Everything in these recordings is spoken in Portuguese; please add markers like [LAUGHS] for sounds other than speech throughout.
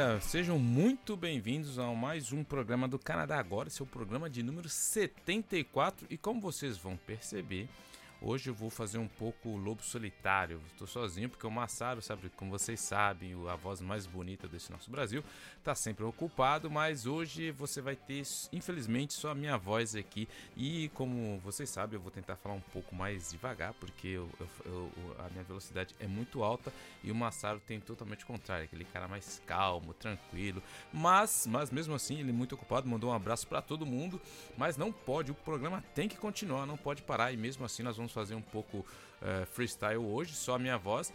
galera, sejam muito bem-vindos a mais um programa do Canadá Agora, o programa de número 74 e como vocês vão perceber, Hoje eu vou fazer um pouco lobo solitário. Estou sozinho porque o Massaro, sabe, como vocês sabem, a voz mais bonita desse nosso Brasil, está sempre ocupado, mas hoje você vai ter, infelizmente, só a minha voz aqui. E como vocês sabem, eu vou tentar falar um pouco mais devagar, porque eu, eu, eu, a minha velocidade é muito alta e o Massaro tem totalmente o contrário, aquele cara mais calmo, tranquilo. Mas, mas mesmo assim, ele é muito ocupado, mandou um abraço para todo mundo, mas não pode, o programa tem que continuar, não pode parar e mesmo assim nós vamos vamos fazer um pouco uh, freestyle hoje, só a minha voz.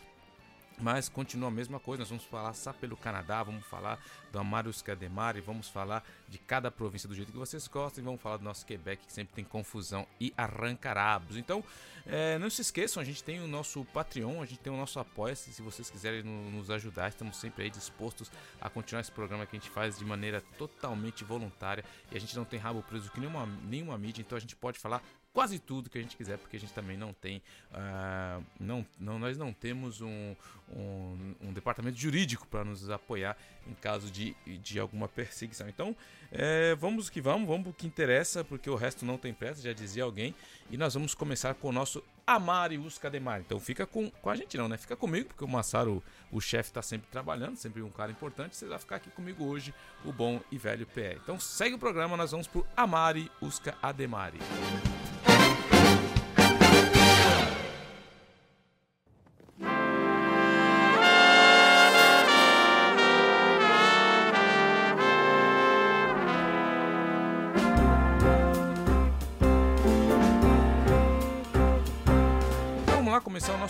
Mas continua a mesma coisa, nós vamos falar só pelo Canadá, vamos falar do Amarius Cademari, vamos falar de cada província do jeito que vocês gostam e vamos falar do nosso Quebec, que sempre tem confusão e arrancarabos. Então, é, não se esqueçam, a gente tem o nosso Patreon, a gente tem o nosso Apoia-se, se vocês quiserem nos ajudar, estamos sempre aí dispostos a continuar esse programa que a gente faz de maneira totalmente voluntária e a gente não tem rabo preso que nenhuma, nenhuma mídia, então a gente pode falar quase tudo que a gente quiser, porque a gente também não tem, uh, não, não, nós não temos um, um, um departamento jurídico para nos apoiar em caso de, de alguma perseguição. Então, é, vamos que vamos, vamos o que interessa, porque o resto não tem pressa, já dizia alguém, e nós vamos começar com o nosso Amarius Cademar. Então fica com, com a gente não, né? Fica comigo, porque o Massaro, o chefe, está sempre trabalhando, sempre um cara importante. Você vai ficar aqui comigo hoje, o bom e velho PE. Então segue o programa, nós vamos pro Amari Usca Ademari.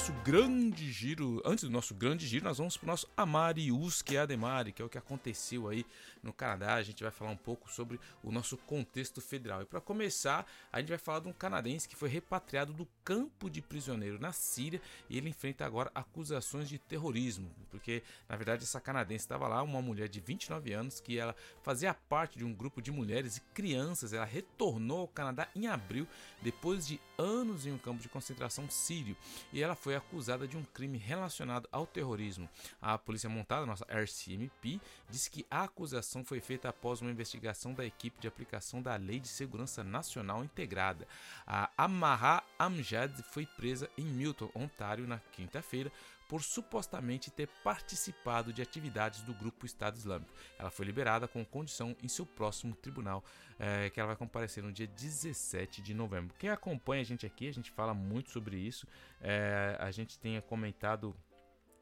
Nosso grande giro, antes do nosso grande giro, nós vamos para o nosso Amariuski Ademari, que é o que aconteceu aí no Canadá. A gente vai falar um pouco sobre o nosso contexto federal. E para começar, a gente vai falar de um canadense que foi repatriado do campo de prisioneiro na Síria e ele enfrenta agora acusações de terrorismo, porque na verdade essa canadense estava lá, uma mulher de 29 anos que ela fazia parte de um grupo de mulheres e crianças. Ela retornou ao Canadá em abril depois de anos em um campo de concentração sírio e ela foi acusada de um crime relacionado ao terrorismo. A polícia montada, nossa RCMP, disse que a acusação foi feita após uma investigação da equipe de aplicação da Lei de Segurança Nacional Integrada. A Amarra Amjad foi presa em Milton, Ontário, na quinta-feira por supostamente ter participado de atividades do grupo Estado Islâmico. Ela foi liberada com condição em seu próximo tribunal, é, que ela vai comparecer no dia 17 de novembro. Quem acompanha a gente aqui, a gente fala muito sobre isso. É, a gente tem comentado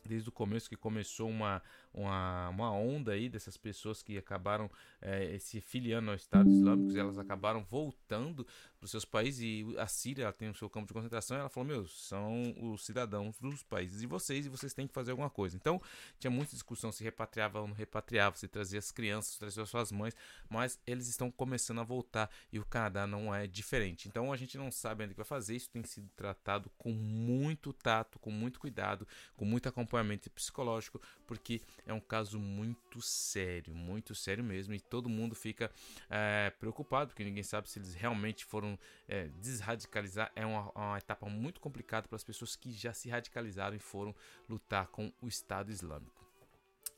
desde o começo que começou uma, uma, uma onda aí dessas pessoas que acabaram é, se filiando ao Estado Islâmico, elas acabaram voltando para os seus países e a Síria tem o seu campo de concentração. ela falou: Meu, são os cidadãos dos países de vocês e vocês têm que fazer alguma coisa. Então tinha muita discussão se repatriava ou não repatriava, se trazia as crianças, trazia as suas mães, mas eles estão começando a voltar e o Canadá não é diferente. Então a gente não sabe ainda o que vai fazer. Isso tem sido tratado com muito tato, com muito cuidado, com muito acompanhamento psicológico, porque é um caso muito sério, muito sério mesmo, e todo mundo fica é, preocupado, porque ninguém sabe se eles realmente foram é, desradicalizar é uma, uma etapa muito complicada para as pessoas que já se radicalizaram e foram lutar com o Estado Islâmico.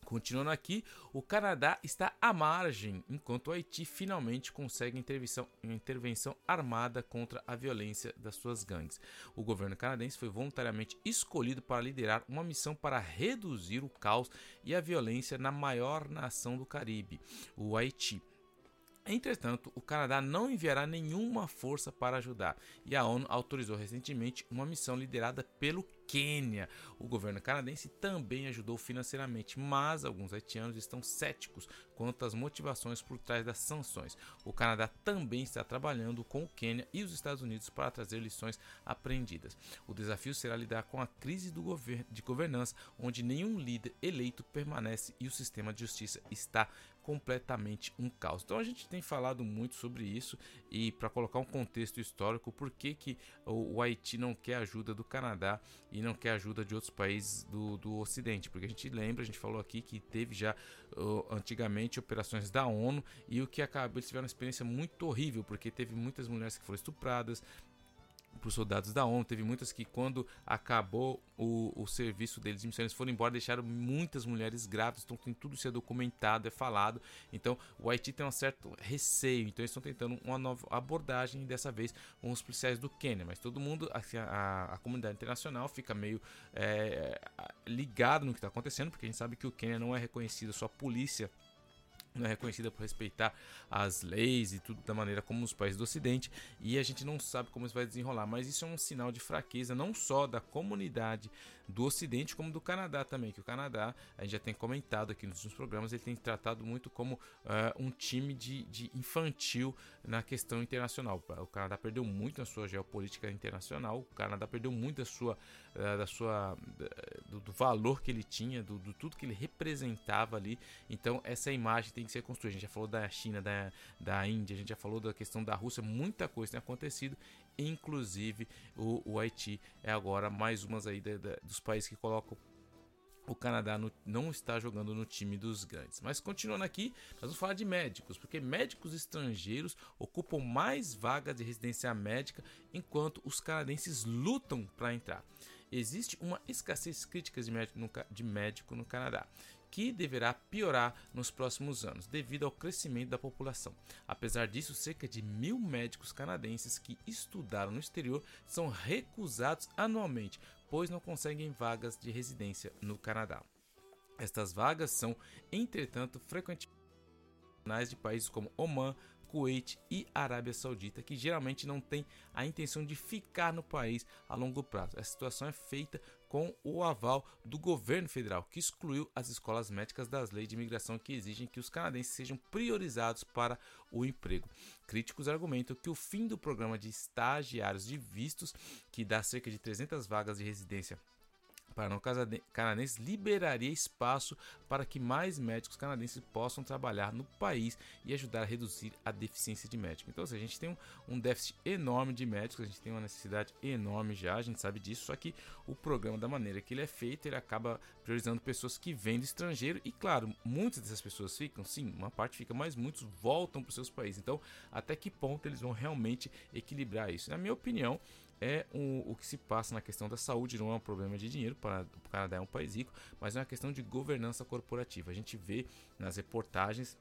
Continuando aqui, o Canadá está à margem, enquanto o Haiti finalmente consegue intervenção, intervenção armada contra a violência das suas gangues. O governo canadense foi voluntariamente escolhido para liderar uma missão para reduzir o caos e a violência na maior nação do Caribe, o Haiti. Entretanto, o Canadá não enviará nenhuma força para ajudar, e a ONU autorizou recentemente uma missão liderada pelo Quênia. O governo canadense também ajudou financeiramente, mas alguns haitianos estão céticos quanto às motivações por trás das sanções. O Canadá também está trabalhando com o Quênia e os Estados Unidos para trazer lições aprendidas. O desafio será lidar com a crise de governança, onde nenhum líder eleito permanece e o sistema de justiça está completamente um caos. Então a gente tem falado muito sobre isso e para colocar um contexto histórico, por que, que o, o, Haiti não quer ajuda do Canadá e não quer ajuda de outros países do, do Ocidente? Porque a gente lembra, a gente falou aqui que teve já uh, antigamente operações da ONU e o que acabou, eles tiveram uma experiência muito horrível, porque teve muitas mulheres que foram estupradas, para os soldados da ONU. Teve muitas que, quando acabou o, o serviço deles de missão, eles foram embora, deixaram muitas mulheres grávidas. Então, tem tudo isso é documentado, é falado. Então, o Haiti tem um certo receio. Então, eles estão tentando uma nova abordagem, dessa vez com os policiais do Quênia. Mas todo mundo, assim, a, a, a comunidade internacional, fica meio é, ligado no que está acontecendo, porque a gente sabe que o Quênia não é reconhecido, sua polícia não é reconhecida por respeitar as leis e tudo da maneira como os países do Ocidente e a gente não sabe como isso vai desenrolar, mas isso é um sinal de fraqueza não só da comunidade do Ocidente como do Canadá também, que o Canadá, a gente já tem comentado aqui nos últimos programas, ele tem tratado muito como uh, um time de, de, infantil na questão internacional. O Canadá perdeu muito na sua geopolítica internacional, o Canadá perdeu muito da sua, uh, da sua do, do, valor que ele tinha, do, do, tudo que ele representava ali. Então essa imagem tem que ser construída. A gente já falou da China, da, da Índia, a gente já falou da questão da Rússia, muita coisa tem acontecido inclusive o, o Haiti é agora mais umas aí da, da, dos países que colocam o Canadá no, não está jogando no time dos grandes. Mas continuando aqui, nós vamos falar de médicos, porque médicos estrangeiros ocupam mais vagas de residência médica enquanto os canadenses lutam para entrar. Existe uma escassez crítica de médico no, de médico no Canadá que deverá piorar nos próximos anos, devido ao crescimento da população. Apesar disso, cerca de mil médicos canadenses que estudaram no exterior são recusados anualmente, pois não conseguem vagas de residência no Canadá. Estas vagas são, entretanto, frequentemente de países como Oman, Kuwait e Arábia Saudita, que geralmente não têm a intenção de ficar no país a longo prazo. Essa situação é feita com o aval do governo federal, que excluiu as escolas médicas das leis de imigração que exigem que os canadenses sejam priorizados para o emprego. Críticos argumentam que o fim do programa de estagiários de vistos, que dá cerca de 300 vagas de residência para não canadenses liberaria espaço para que mais médicos canadenses possam trabalhar no país e ajudar a reduzir a deficiência de médicos. Então, assim, a gente tem um, um, déficit enorme de médicos, a gente tem uma necessidade enorme já, a gente sabe disso, só que o programa, da maneira que ele é feito, ele acaba priorizando pessoas que vêm do estrangeiro e, claro, muitas dessas pessoas ficam, sim, uma parte fica, mas muitos voltam para os seus países. Então, até que ponto eles vão realmente equilibrar isso? Na minha opinião, é um, o que se passa na questão da saúde, não é um problema de dinheiro, para o Canadá é um país rico, mas é uma questão de governança corporativa. A gente vê nas reportagens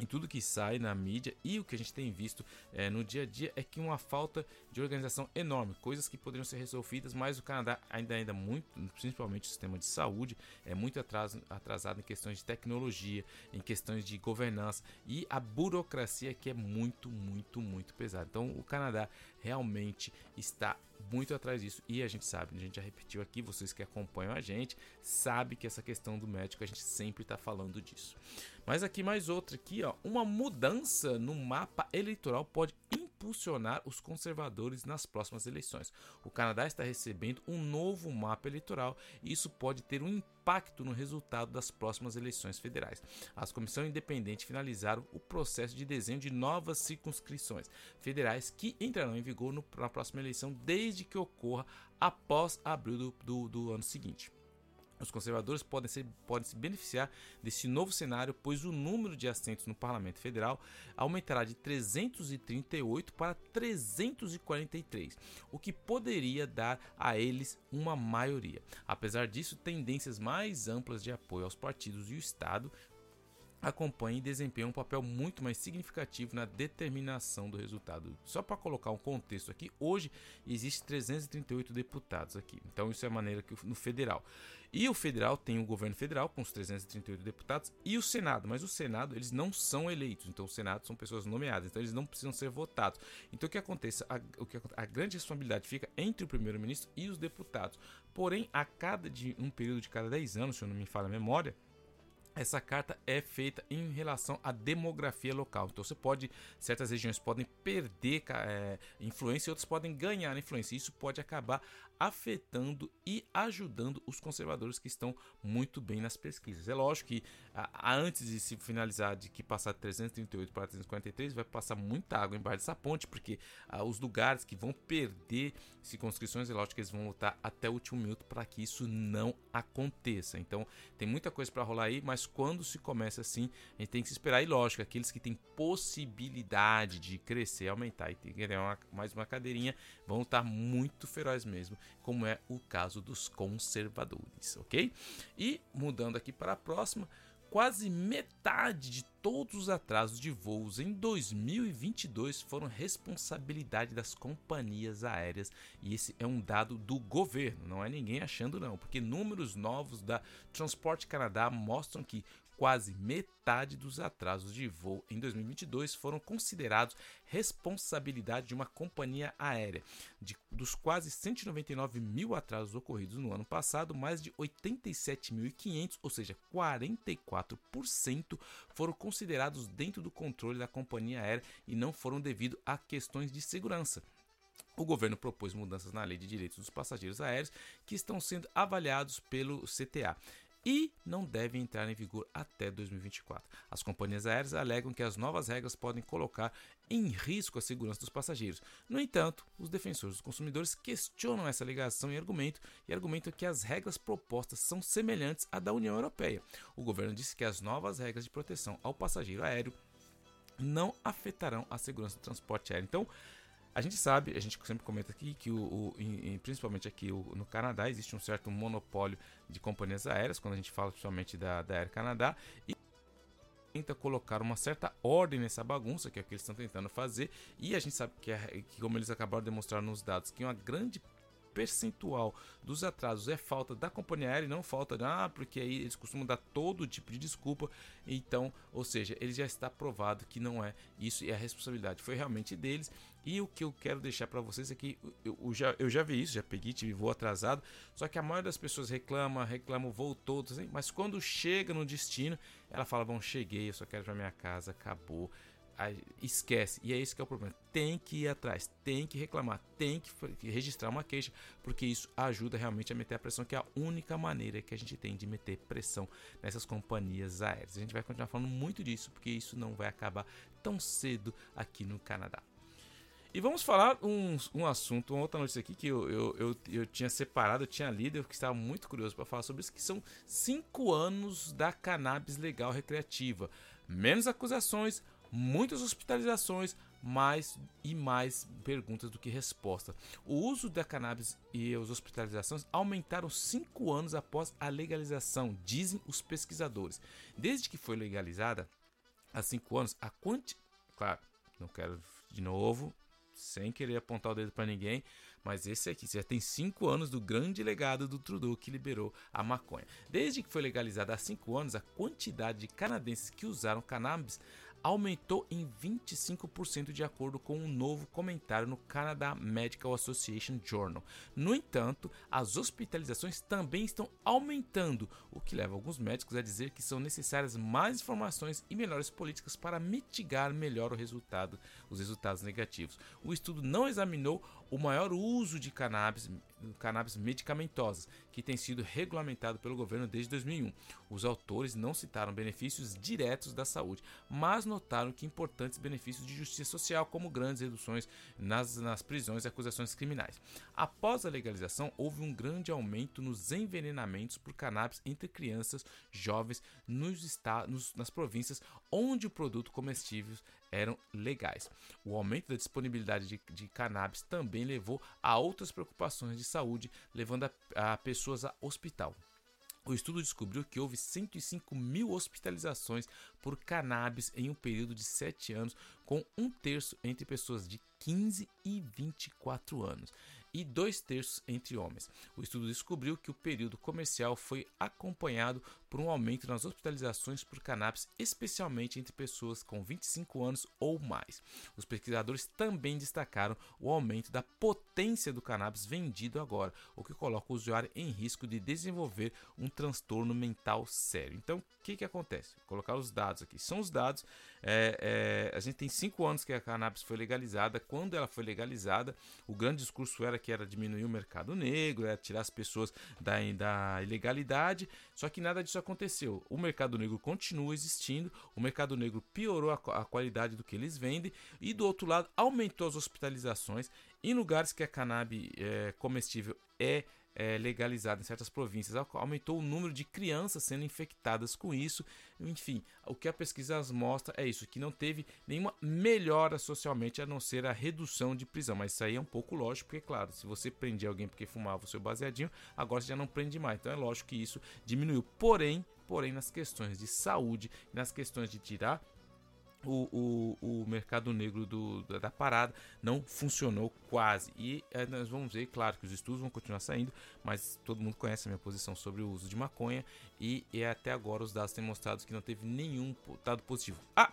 em tudo que sai na mídia e o que a gente tem visto é, no dia a dia é que uma falta de organização enorme, coisas que poderiam ser resolvidas, mas o Canadá ainda ainda muito, principalmente o sistema de saúde, é muito atrasado em questões de tecnologia, em questões de governança e a burocracia que é muito, muito, muito pesada. Então o Canadá realmente está muito atrás disso e a gente sabe, a gente já repetiu aqui, vocês que acompanham a gente, sabe que essa questão do médico a gente sempre está falando disso. Mas aqui mais outra aqui, ó, uma mudança no mapa eleitoral pode impulsionar os conservadores nas próximas eleições. O Canadá está recebendo um novo mapa eleitoral e isso pode ter um no resultado das próximas eleições federais. As comissões independentes finalizaram o processo de desenho de novas circunscrições federais que entrarão em vigor no, na próxima eleição desde que ocorra após abril do, do, do ano seguinte. Os conservadores podem, ser, podem se beneficiar desse novo cenário, pois o número de assentos no Parlamento Federal aumentará de 338 para 343, o que poderia dar a eles uma maioria. Apesar disso, tendências mais amplas de apoio aos partidos e o Estado acompanha e desempenha um papel muito mais significativo na determinação do resultado. Só para colocar um contexto aqui, hoje existe 338 deputados aqui. Então isso é a maneira que no federal. E o federal tem o governo federal com os 338 deputados e o Senado, mas o Senado eles não são eleitos. Então o Senado são pessoas nomeadas, então eles não precisam ser votados. Então o que acontece? A, o que, a grande responsabilidade fica entre o primeiro-ministro e os deputados. Porém, a cada de um período de cada 10 anos, se eu não me falha a memória, essa carta é feita em relação à demografia local. Então você pode, certas regiões podem perder é, influência e outras podem ganhar influência. Isso pode acabar afetando e ajudando os conservadores que estão muito bem nas pesquisas. É lógico que a, antes de se finalizar de que passar de 338 para 343 vai passar muita água embaixo dessa ponte, porque a, os lugares que vão perder circunscrições, é lógico que eles vão lutar até o último minuto para que isso não aconteça. Então tem muita coisa para rolar aí, mas quando se começa assim, a gente tem que se esperar e lógico, aqueles que têm possibilidade de crescer, aumentar e ter uma, mais uma cadeirinha, vão estar muito feroz mesmo como é o caso dos conservadores, ok? E mudando aqui para a próxima, quase metade de todos os atrasos de voos em 2022 foram responsabilidade das companhias aéreas e esse é um dado do governo, não é ninguém achando não, porque números novos da Transport Canadá mostram que quase metade dos atrasos de voo em 2022 foram considerados responsabilidade de uma companhia aérea. De, dos quase 199 mil atrasos ocorridos no ano passado, mais de 87.500, ou seja, 44%, foram considerados dentro do controle da companhia aérea e não foram devido a questões de segurança. O governo propôs mudanças na Lei de Direitos dos Passageiros Aéreos que estão sendo avaliados pelo CTA e não devem entrar em vigor até 2024. As companhias aéreas alegam que as novas regras podem colocar em risco a segurança dos passageiros. No entanto, os defensores dos consumidores questionam essa alegação e argumento e argumentam que as regras propostas são semelhantes à da União Europeia. O governo disse que as novas regras de proteção ao passageiro aéreo não afetarão a segurança do transporte aéreo. Então, a gente sabe, a gente sempre comenta aqui que, o, o em, principalmente aqui o, no Canadá, existe um certo monopólio de companhias aéreas, quando a gente fala principalmente da, da Air Canadá, e tenta colocar uma certa ordem nessa bagunça, que é o que eles estão tentando fazer, e a gente sabe que, é, que como eles acabaram de demonstrar nos dados, que uma grande percentual dos atrasos é falta da companhia aérea e não falta, ah, porque aí eles costumam dar todo tipo de desculpa. Então, ou seja, ele já está provado que não é isso e a responsabilidade foi realmente deles. E o que eu quero deixar para vocês é que eu, eu, já, eu já vi isso, já peguei, tive voo atrasado. Só que a maioria das pessoas reclama, reclama o voo todo, assim, mas quando chega no destino, ela fala: Bom, cheguei, eu só quero para minha casa, acabou esquece. E é isso que é o problema. Tem que ir atrás, tem que reclamar, tem que registrar uma queixa, porque isso ajuda realmente a meter a pressão, que é a única maneira que a gente tem de meter pressão nessas companhias aéreas. A gente vai continuar falando muito disso, porque isso não vai acabar tão cedo aqui no Canadá. E vamos falar um, um assunto, uma outra notícia aqui que eu, eu, eu, eu tinha separado, eu tinha lido, eu estava muito curioso para falar sobre isso, que são cinco anos da cannabis legal recreativa. Menos acusações, muitas hospitalizações, mais e mais perguntas do que respostas. O uso da cannabis e as hospitalizações aumentaram cinco anos após a legalização, dizem os pesquisadores. Desde que foi legalizada, há cinco anos, a quanti... Claro, não quero de novo, sem querer apontar o dedo para ninguém, mas esse aqui já tem cinco anos do grande legado do Trudeau que liberou a maconha. Desde que foi legalizada há cinco anos, a quantidade de canadenses que usaram cannabis aumentou em 25% de acordo com um novo comentário no Canada Medical Association Journal. No entanto, as hospitalizações também estão aumentando, o que leva alguns médicos a dizer que são necessárias mais informações e melhores políticas para mitigar melhor o resultado, os resultados negativos. O estudo não examinou o maior uso de cannabis, cannabis medicamentosas, que tem sido regulamentado pelo governo desde 2001. Os autores não citaram benefícios diretos da saúde, mas notaram que importantes benefícios de justiça social, como grandes reduções nas, nas prisões e acusações criminais. Após a legalização, houve um grande aumento nos envenenamentos por cannabis entre crianças, jovens, nos estados, nas províncias onde o produto comestível eram legais. O aumento da disponibilidade de, de cannabis também levou a outras preocupações de saúde, levando a, a pessoas a hospital. O estudo descobriu que houve 105 mil hospitalizações por cannabis em um período de 7 anos, com um terço entre pessoas de 15 e 24 anos. e dois terços entre homens. O estudo descobriu que o período comercial foi acompanhado por um aumento nas hospitalizações por cannabis, especialmente entre pessoas com 25 anos ou mais. Os pesquisadores também destacaram o aumento da potência do cannabis vendido agora, o que coloca o usuário em risco de desenvolver um transtorno mental sério. Então, o que, que acontece? Vou colocar os dados aqui. São os dados. É, é, a gente tem cinco anos que a cannabis foi legalizada. Quando ela foi legalizada, o grande discurso era que era diminuir o mercado negro, era tirar as pessoas da, da ilegalidade. Só que nada disso aconteceu. O mercado negro continua existindo, o mercado negro piorou a, a qualidade do que eles vendem e do outro lado aumentou as hospitalizações em lugares que a cannabis é, comestível é é, legalizada em certas províncias, aumentou o número de crianças sendo infectadas com isso. Enfim, o que a pesquisa mostra é isso, que não teve nenhuma melhora socialmente a não ser a redução de prisão. Mas isso aí é um pouco lógico, porque, claro, se você prendia alguém porque fumava o seu baseadinho, agora você já não prende mais. Então é lógico que isso diminuiu. Porém, porém, nas questões de saúde, nas questões de tirar o, o, o mercado negro do, da parada não funcionou quase. E é, nós vamos ver, claro, que os estudos vão continuar saindo, mas todo mundo conhece a minha posição sobre o uso de maconha. E, e até agora os dados têm mostrado que não teve nenhum dado positivo. Ah!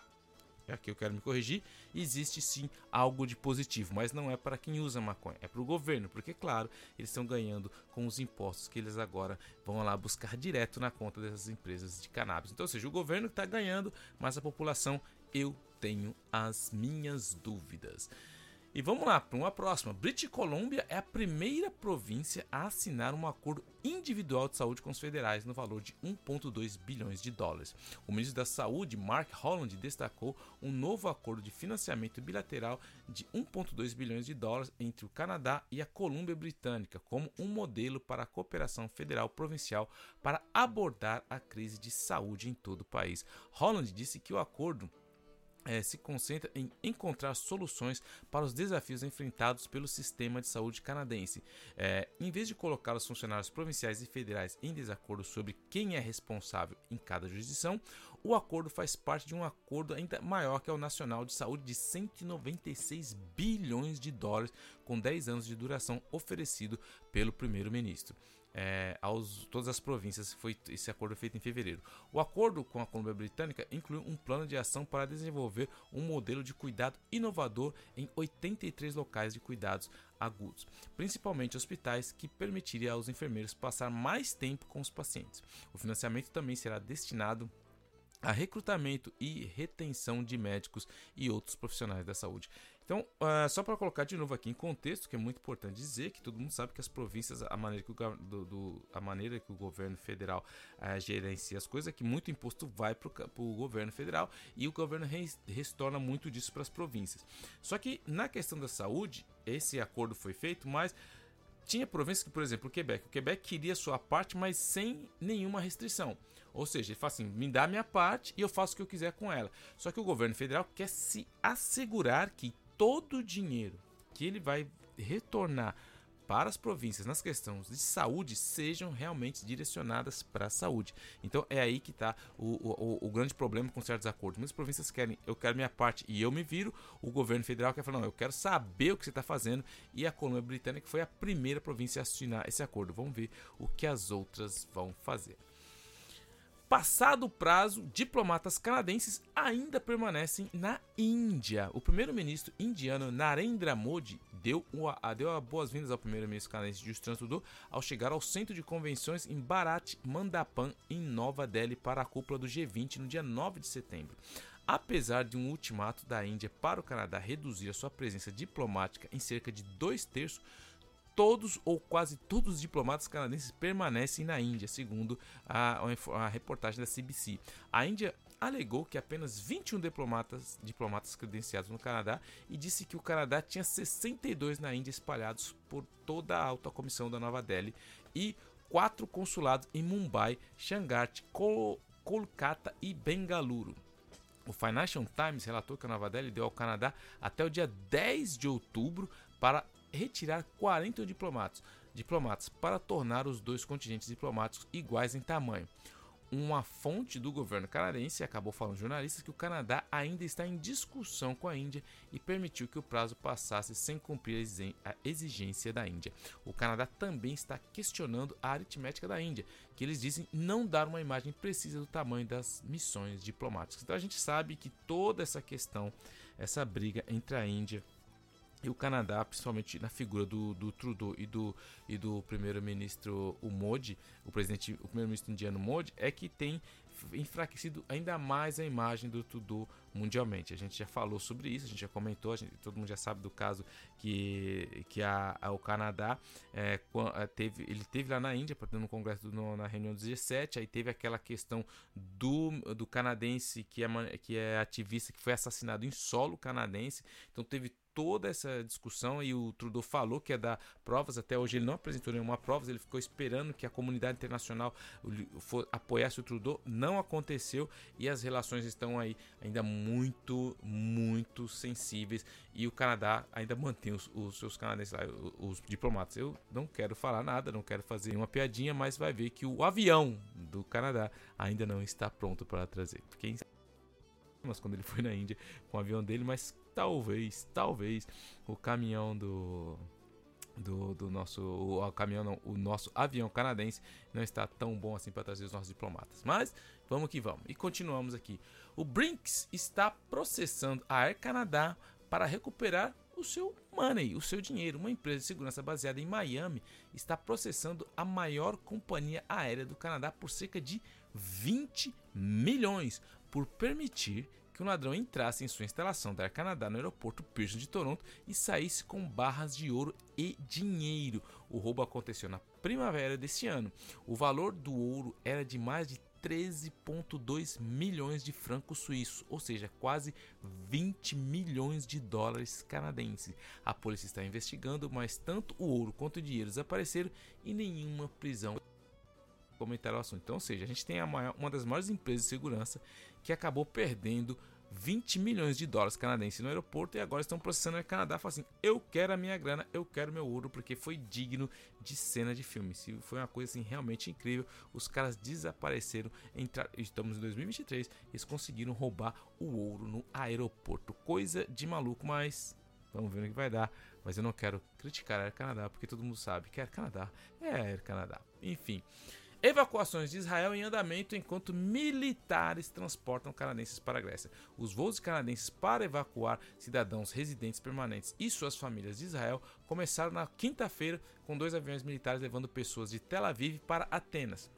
Aqui eu quero me corrigir. Existe sim algo de positivo, mas não é para quem usa maconha, é para o governo, porque, claro, eles estão ganhando com os impostos que eles agora vão lá buscar direto na conta dessas empresas de cannabis. Então, ou seja, o governo está ganhando, mas a população eu tenho as minhas dúvidas. E vamos lá para uma próxima. British Columbia é a primeira província a assinar um acordo individual de saúde com os federais no valor de 1,2 bilhões de dólares. O ministro da Saúde, Mark Holland, destacou um novo acordo de financiamento bilateral de 1,2 bilhões de dólares entre o Canadá e a Colômbia Britânica como um modelo para a cooperação federal provincial para abordar a crise de saúde em todo o país. Holland disse que o acordo é, se concentra em encontrar soluções para os desafios enfrentados pelo sistema de saúde canadense. É, em vez de colocar os funcionários provinciais e federais em desacordo sobre quem é responsável em cada jurisdição, o acordo faz parte de um acordo ainda maior que é o Nacional de Saúde de 196 bilhões de dólares, com 10 anos de duração, oferecido pelo primeiro-ministro é, aos todas as províncias. Foi esse acordo feito em fevereiro. O acordo com a Colômbia Britânica inclui um plano de ação para desenvolver um modelo de cuidado inovador em 83 locais de cuidados agudos, principalmente hospitais, que permitiria aos enfermeiros passar mais tempo com os pacientes. O financiamento também será destinado a recrutamento e retenção de médicos e outros profissionais da saúde. Então, uh, só para colocar de novo aqui em contexto, que é muito importante dizer que todo mundo sabe que as províncias, a maneira que o, do, do, a maneira que o governo federal uh, gerencia as coisas é que muito imposto vai para o governo federal e o governo retorna muito disso para as províncias. Só que na questão da saúde, esse acordo foi feito, mas tinha províncias que, por exemplo, o Quebec. O Quebec queria sua parte, mas sem nenhuma restrição. Ou seja, ele fala assim: me dá minha parte e eu faço o que eu quiser com ela. Só que o governo federal quer se assegurar que todo o dinheiro que ele vai retornar para as províncias nas questões de saúde sejam realmente direcionadas para a saúde. Então é aí que está o, o, o, grande problema com certos acordos. Muitas províncias querem, eu quero minha parte e eu me viro. O governo federal quer falar, não, eu quero saber o que você está fazendo. E a Colômbia Britânica foi a primeira província a assinar esse acordo. Vamos ver o que as outras vão fazer. Passado o prazo, diplomatas canadenses ainda permanecem na Índia. O primeiro-ministro indiano Narendra Modi deu, uma, deu boas-vindas ao primeiro-ministro canadense Justin Trudeau ao chegar ao centro de convenções em Bharat Mandapan, em Nova Delhi, para a cúpula do G20 no dia 9 de setembro. Apesar de um ultimato da Índia para o Canadá reduzir a sua presença diplomática em cerca de dois terços, todos ou quase todos os diplomatas canadenses permanecem na Índia, segundo a, a, reportagem da CBC. A Índia alegou que apenas 21 diplomatas, diplomatas credenciados no Canadá e disse que o Canadá tinha 62 na Índia espalhados por toda a alta comissão da Nova Delhi e quatro consulados em Mumbai, Xangai, Kol Kolkata e Bengaluru. O Financial Times relatou que a Nova Delhi deu ao Canadá até o dia 10 de outubro para retirar 40 diplomatas, diplomatas para tornar os dois contingentes diplomáticos iguais em tamanho. uma fonte do governo canadense acabou falando jornalistas que o Canadá ainda está em discussão com a Índia e permitiu que o prazo passasse sem cumprir a exigência da Índia. O Canadá também está questionando a aritmética da Índia, que eles dizem não dar uma imagem precisa do tamanho das missões diplomáticas. Então a gente sabe que toda essa questão, essa briga entre a Índia e o Canadá, principalmente na figura do, do Trudeau e do, e do primeiro-ministro Modi, o presidente, o primeiro-ministro indiano Modi, é que tem enfraquecido ainda mais a imagem do Trudeau mundialmente. A gente já falou sobre isso, a gente já comentou, gente, todo mundo já sabe do caso que, que a, a o Canadá é, é teve, ele teve lá na Índia, no congresso no, na reunião do G7, aí teve aquela questão do, do canadense que é, que é ativista que foi assassinado em solo canadense, então teve toda essa discussão e o Trudeau falou que ia dar provas. Até hoje ele não apresentou nenhuma prova, ele ficou esperando que a comunidade internacional apoiasse o Trudeau. Não aconteceu e as relações estão aí ainda muito, muito sensíveis. E o Canadá ainda mantém os, os seus canadenses lá, os, os diplomatas. Eu não quero falar nada, não quero fazer uma piadinha, mas vai ver que o avião do Canadá ainda não está pronto para trazer. Quem mas quando ele foi na Índia com o avião dele, mas talvez, talvez o caminhão do do, do nosso o caminhão não, o nosso avião canadense não está tão bom assim para trazer os nossos diplomatas. Mas vamos que vamos. E continuamos aqui. O Brinks está processando a Air Canada para recuperar o seu money, o seu dinheiro. Uma empresa de segurança baseada em Miami está processando a maior companhia aérea do Canadá por cerca de 20 milhões por permitir que um ladrão entrasse em sua instalação da Air Canada no aeroporto Pearson de Toronto e saísse com barras de ouro e dinheiro. O roubo aconteceu na primavera desse ano. O valor do ouro era de mais de 13,2 milhões de francos suíços, ou seja, quase 20 milhões de dólares canadenses. A polícia está investigando, mas tanto o ouro quanto o dinheiro desapareceram e nenhuma prisão comentar o assunto. Então, ou seja, a gente tem maior, uma das maiores empresas de segurança que acabou perdendo 20 milhões de dólares canadenses no aeroporto e agora estão processando o Canadá. Falam assim: eu quero a minha grana, eu quero meu ouro, porque foi digno de cena de filme. Se foi uma coisa assim, realmente incrível. Os caras desapareceram. Entrar, estamos em 2023, eles conseguiram roubar o ouro no aeroporto. Coisa de maluco, mas vamos ver o que vai dar. Mas eu não quero criticar a Air Canadá, porque todo mundo sabe que a Air Canadá é a Air Canadá. Enfim. Evacuações de Israel em andamento enquanto militares transportam canadenses para a Grécia. Os voos canadenses para evacuar cidadãos residentes permanentes e suas famílias de Israel começaram na quinta-feira com dois aviões militares levando pessoas de Tel Aviv para Atenas.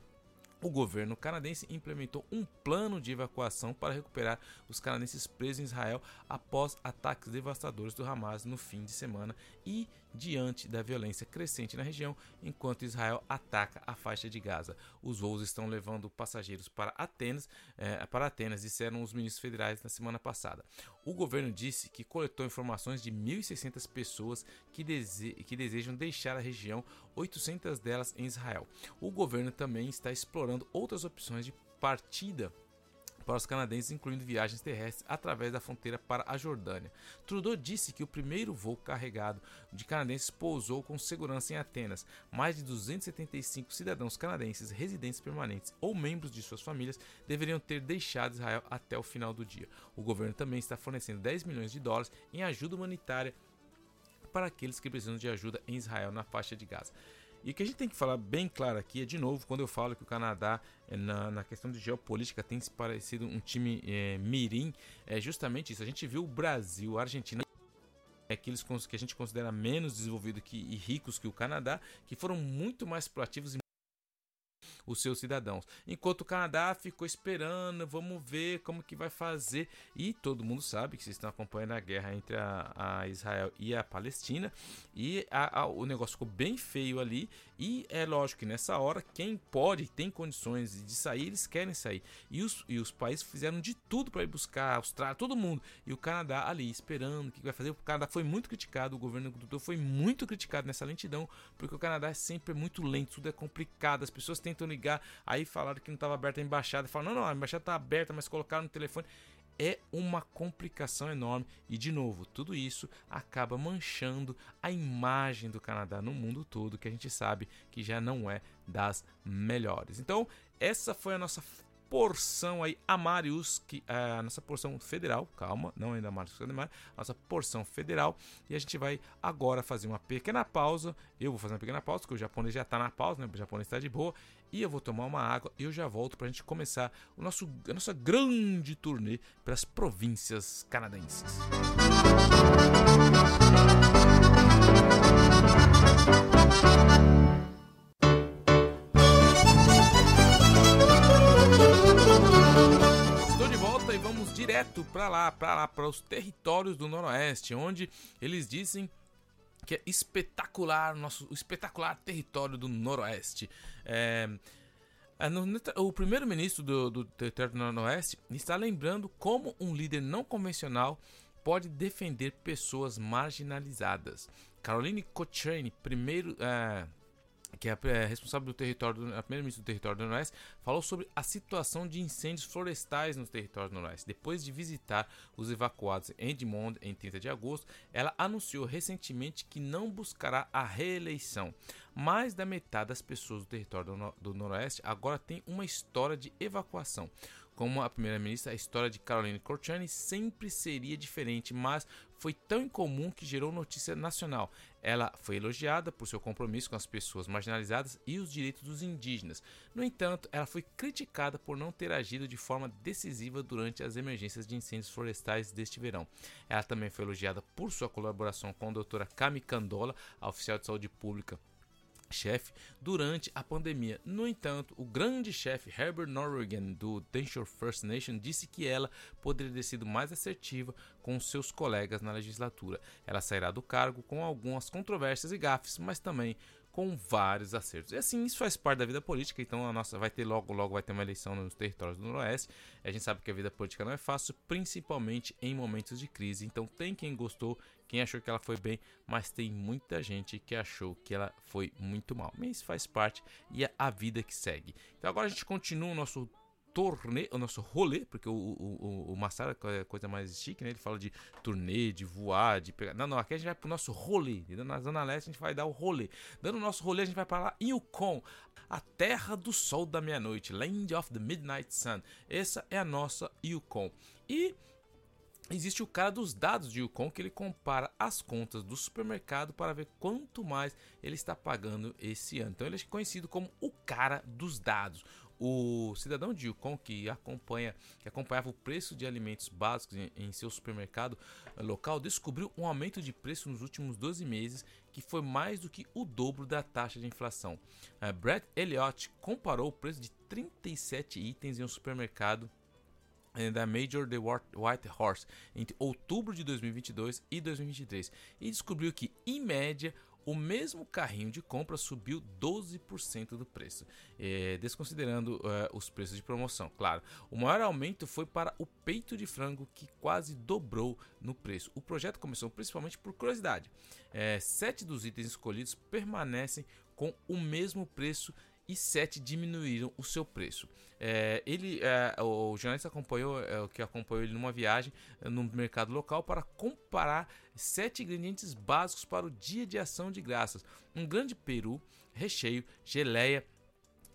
O governo canadense implementou um plano de evacuação para recuperar os canadenses presos em Israel após ataques devastadores do Hamas no fim de semana e diante da violência crescente na região, enquanto Israel ataca a faixa de Gaza. Os voos estão levando passageiros para Atenas, eh, para Atenas, disseram os ministros federais na semana passada. O governo disse que coletou informações de 1.600 pessoas que, dese que desejam deixar a região, 800 delas em Israel. O governo também está explorando outras opções de partida para os canadenses, incluindo viagens terrestres através da fronteira para a Jordânia. Trudeau disse que o primeiro voo carregado de canadenses pousou com segurança em Atenas. Mais de 275 cidadãos canadenses residentes permanentes ou membros de suas famílias deveriam ter deixado Israel até o final do dia. O governo também está fornecendo 10 milhões de dólares em ajuda humanitária para aqueles que precisam de ajuda em Israel na faixa de Gaza. E o que a gente tem que falar bem claro aqui é, de novo, quando eu falo que o Canadá, eh, na, na questão de geopolítica, tem se parecido um time é, mirim, é justamente isso. A gente viu o Brasil, a Argentina aqueles que a gente considera menos desenvolvido que, e ricos que o Canadá, que foram muito mais proativos os seus cidadãos. Enquanto o Canadá ficou esperando, vamos ver como que vai fazer. E todo mundo sabe que vocês estão acompanhando a guerra entre a, a Israel e a Palestina. E a, a, o negócio ficou bem feio ali. E é lógico que nessa hora, quem pode, tem condições de sair, eles querem sair. E os, e os países fizeram de tudo para ir buscar a Austrália, todo mundo. E o Canadá ali esperando o que vai fazer. O Canadá foi muito criticado, o governo do foi muito criticado nessa lentidão, porque o Canadá é sempre muito lento, tudo é complicado. As pessoas tentam ligar, aí falaram que não estava aberta a embaixada. Falaram, não, não, a embaixada está aberta, mas colocaram no telefone. É uma complicação enorme. E de novo, tudo isso acaba manchando a imagem do Canadá no mundo todo, que a gente sabe que já não é das melhores. Então, essa foi a nossa porção aí Amarius, que a nossa porção federal, calma, não ainda Amarius a nossa porção federal, e a gente vai agora fazer uma pequena pausa, eu vou fazer uma pequena pausa, porque o japonês já está na pausa, né, o japonês está de boa, e eu vou tomar uma água e eu já volto para a gente começar o nosso, a nossa grande turnê pelas províncias canadenses. direto para lá, para lá, para os territórios do Noroeste, onde eles dizem que é espetacular, nosso espetacular território do Noroeste. É o primeiro-ministro do, do território do Noroeste está lembrando como um líder não convencional pode defender pessoas marginalizadas. Caroline Cochrane, primeiro, é, que é, é responsável do território, do, a primeira-ministra do território do Noroeste, falou sobre a situação de incêndios florestais no território do Noroeste. Depois de visitar os evacuados em Edmond em 30 de agosto, ela anunciou recentemente que não buscará a reeleição. Mais da metade das pessoas do território do, do Noroeste agora tem uma história de evacuação. Como a primeira-ministra, a história de Caroline Corchani sempre seria diferente, mas foi tão incomum que gerou notícia nacional. Ela foi elogiada por seu compromisso com as pessoas marginalizadas e os direitos dos indígenas. No entanto, ela foi criticada por não ter agido de forma decisiva durante as emergências de incêndios florestais deste verão. Ela também foi elogiada por sua colaboração com a doutora Cami Candola, a oficial de saúde pública chefe durante a pandemia. No entanto, o grande chefe Herbert Norrigan do Denshore First Nation disse que ela poderia ter sido mais assertiva com seus colegas na legislatura. Ela sairá do cargo com algumas controvérsias e gafes, mas também com vários acertos. E assim, isso faz parte da vida política, então a nossa vai ter logo logo vai ter uma eleição nos territórios do Noroeste. A gente sabe que a vida política não é fácil, principalmente em momentos de crise. Então tem quem gostou, quem achou que ela foi bem, mas tem muita gente que achou que ela foi muito mal. Mas faz parte e é a vida que segue. Então agora a gente continua o nosso turnê, o nosso rolê, porque o, o, o Massara é coisa mais chique, né? Ele fala de turnê, de voar, de pegar. Não, não, aqui a gente vai pro nosso rolê. Na Zona Leste a gente vai dar o rolê. Dando o nosso rolê, a gente vai para lá em Yukon, a terra do sol da meia-noite, Land of the Midnight Sun. Essa é a nossa Yukon. E existe o cara dos dados de Yukon que ele compara as contas do supermercado para ver quanto mais ele está pagando esse ano. Então ele é conhecido como o cara dos dados. O cidadão de Yukon que acompanha, que acompanhava o preço de alimentos básicos em, em seu supermercado eh, local descobriu um aumento de preço nos últimos 12 meses que foi mais do que o dobro da taxa de inflação. Uh, Brett Elliott comparou o preço de 37 itens em um supermercado eh, da Major The White Horse entre outubro de 2022 e 2023 e descobriu que, em média, o mesmo carrinho de compra subiu 12% do preço, é, desconsiderando é, os preços de promoção. Claro, o maior aumento foi para o peito de frango, que quase dobrou no preço. O projeto começou principalmente por curiosidade. É, sete dos itens escolhidos permanecem com o mesmo preço e sete diminuíram o seu preço. É, ele, é, o jornalista acompanhou, é, que acompanhou ele numa viagem é, no mercado local para comparar sete ingredientes básicos para o dia de ação de graças: um grande peru, recheio, geleia,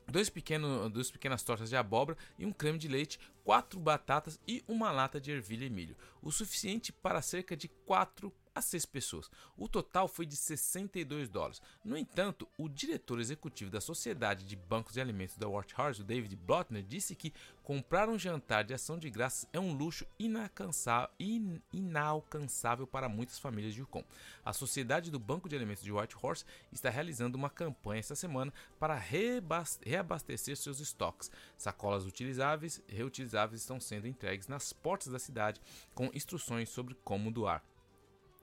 dois, pequeno, duas pequenas tortas de abóbora e um creme de leite, quatro batatas e uma lata de ervilha e milho, o suficiente para cerca de quatro a seis pessoas. O total foi de 62 dólares. No entanto, o diretor executivo da Sociedade de Bancos de Alimentos da o David Blotner, disse que comprar um jantar de ação de graças é um luxo in inalcançável para muitas famílias de Yukon. A Sociedade do Banco de Alimentos de Whitehorse está realizando uma campanha esta semana para reabastecer seus estoques. Sacolas utilizáveis reutilizáveis estão sendo entregues nas portas da cidade com instruções sobre como doar.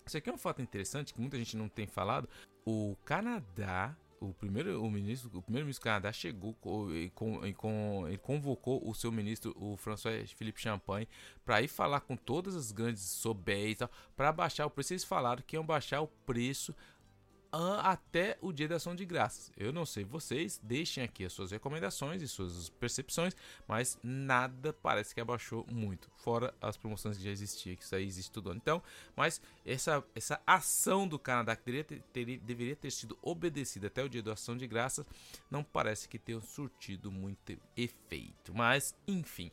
Isso aqui é um fato interessante que muita gente não tem falado. O Canadá, o primeiro o ministro, o primeiro ministro do Canadá chegou e, com, e com, ele convocou o seu ministro, o François Philippe Champagne, para ir falar com todas as grandes sobés para baixar o preço. Eles falaram que iam baixar o preço até o dia da ação de graças. Eu não sei vocês, deixem aqui as suas recomendações e suas percepções, mas nada parece que abaixou muito, fora as promoções que já existiam, que isso aí existe tudo. Então, mas essa, essa ação do Canadá que deveria ter, ter, deveria ter sido obedecida até o dia da ação de graças, não parece que tenha surtido muito efeito. Mas, enfim.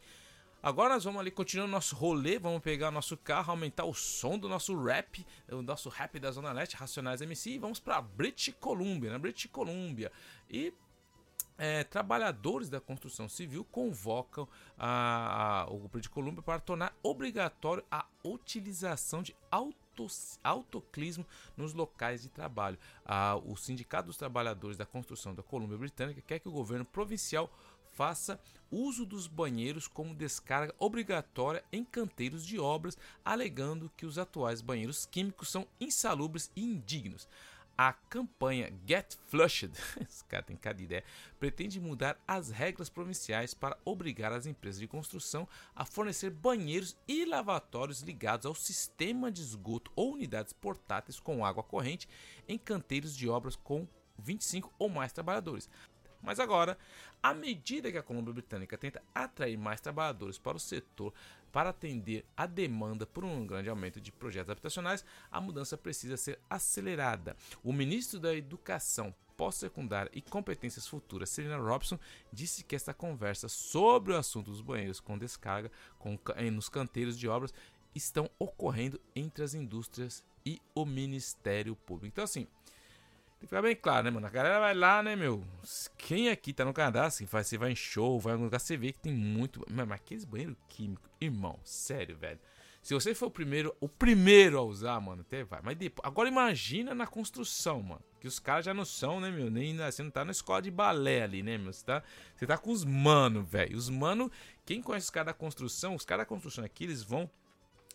Agora nós vamos ali continuando nosso rolê, vamos pegar nosso carro, aumentar o som do nosso rap, o nosso rap da Zona Leste, Racionais MC, e vamos para British Columbia, na British Columbia. E é, trabalhadores da construção civil convocam a, a, o British Columbia para tornar obrigatório a utilização de auto, autoclismo nos locais de trabalho. o Sindicato dos Trabalhadores da Construção da Colômbia Britânica quer que o governo provincial faça uso dos banheiros como descarga obrigatória em canteiros de obras, alegando que os atuais banheiros químicos são insalubres e indignos. A campanha Get Flushed, [LAUGHS] esse cara tem cada ideia, pretende mudar as regras provinciais para obrigar as empresas de construção a fornecer banheiros e lavatórios ligados ao sistema de esgoto ou unidades portáteis com água corrente em canteiros de obras com 25 ou mais trabalhadores. Mas agora, à medida que a Colômbia Britânica tenta atrair mais trabalhadores para o setor para atender a demanda por um grande aumento de projetos habitacionais, a mudança precisa ser acelerada. O ministro da Educação pós-secundária e competências futuras, Serena Robson, disse que esta conversa sobre o assunto dos banheiros com descarga com, nos canteiros de obras estão ocorrendo entre as indústrias e o Ministério Público. Então, assim, que ficar bem claro, né, mano? A galera vai lá, né, meu? Quem aqui tá no Canadá, assim, vai, você vai em show, vai em algum lugar, você vê que tem muito. Mas aqueles banheiros químicos, irmão, sério, velho. Se você for o primeiro, o primeiro a usar, mano, até vai. Mas depois, agora imagina na construção, mano. Que os caras já não são, né, meu? Nem você não tá na escola de balé ali, né, meu? Você tá, você tá com os mano, velho. Os mano, quem conhece os caras da construção, os caras da construção aqui, eles vão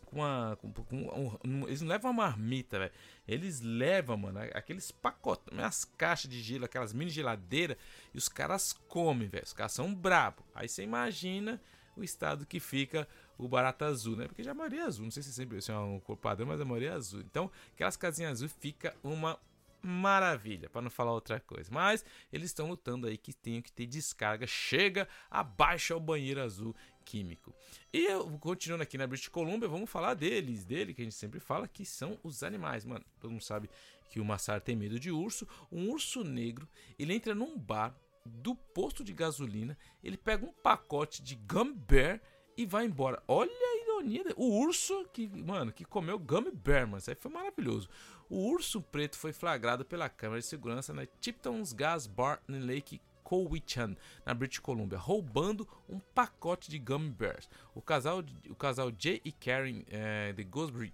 com uma. Com, com um, eles não levam uma marmita, velho. Eles levam, mano, aqueles pacotes, as caixas de gelo, aquelas mini geladeiras, e os caras comem, velho. Os caras são brabo. Aí você imagina o estado que fica o barata azul, né? Porque já a maioria é azul, não sei se sempre se é um cor padrão, mas a maioria é azul. Então, aquelas casinhas azul fica uma maravilha, para não falar outra coisa. Mas eles estão lutando aí que tenham que ter descarga. Chega, abaixa o banheiro azul químico. E continuando aqui na British Columbia, vamos falar deles, dele que a gente sempre fala, que são os animais, mano. Todo mundo sabe que o Massar tem medo de urso. Um urso negro, ele entra num bar do posto de gasolina, ele pega um pacote de Gummy Bear e vai embora. Olha a ironia, o urso que, mano, que comeu Gummy Bear, mano, isso aí foi maravilhoso. O urso preto foi flagrado pela câmera de segurança na Tipton's Gas Bar in Lake Cowichan, na British Columbia, roubando um pacote de gummy bears. O casal, o casal Jay e Karen é, de Gosbury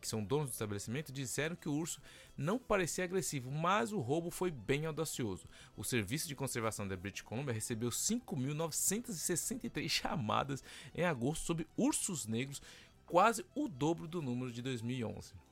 que são donos do estabelecimento, disseram que o urso não parecia agressivo, mas o roubo foi bem audacioso. O Serviço de Conservação da British Columbia recebeu 5.963 chamadas em agosto sobre ursos negros, quase o dobro do número de 2011.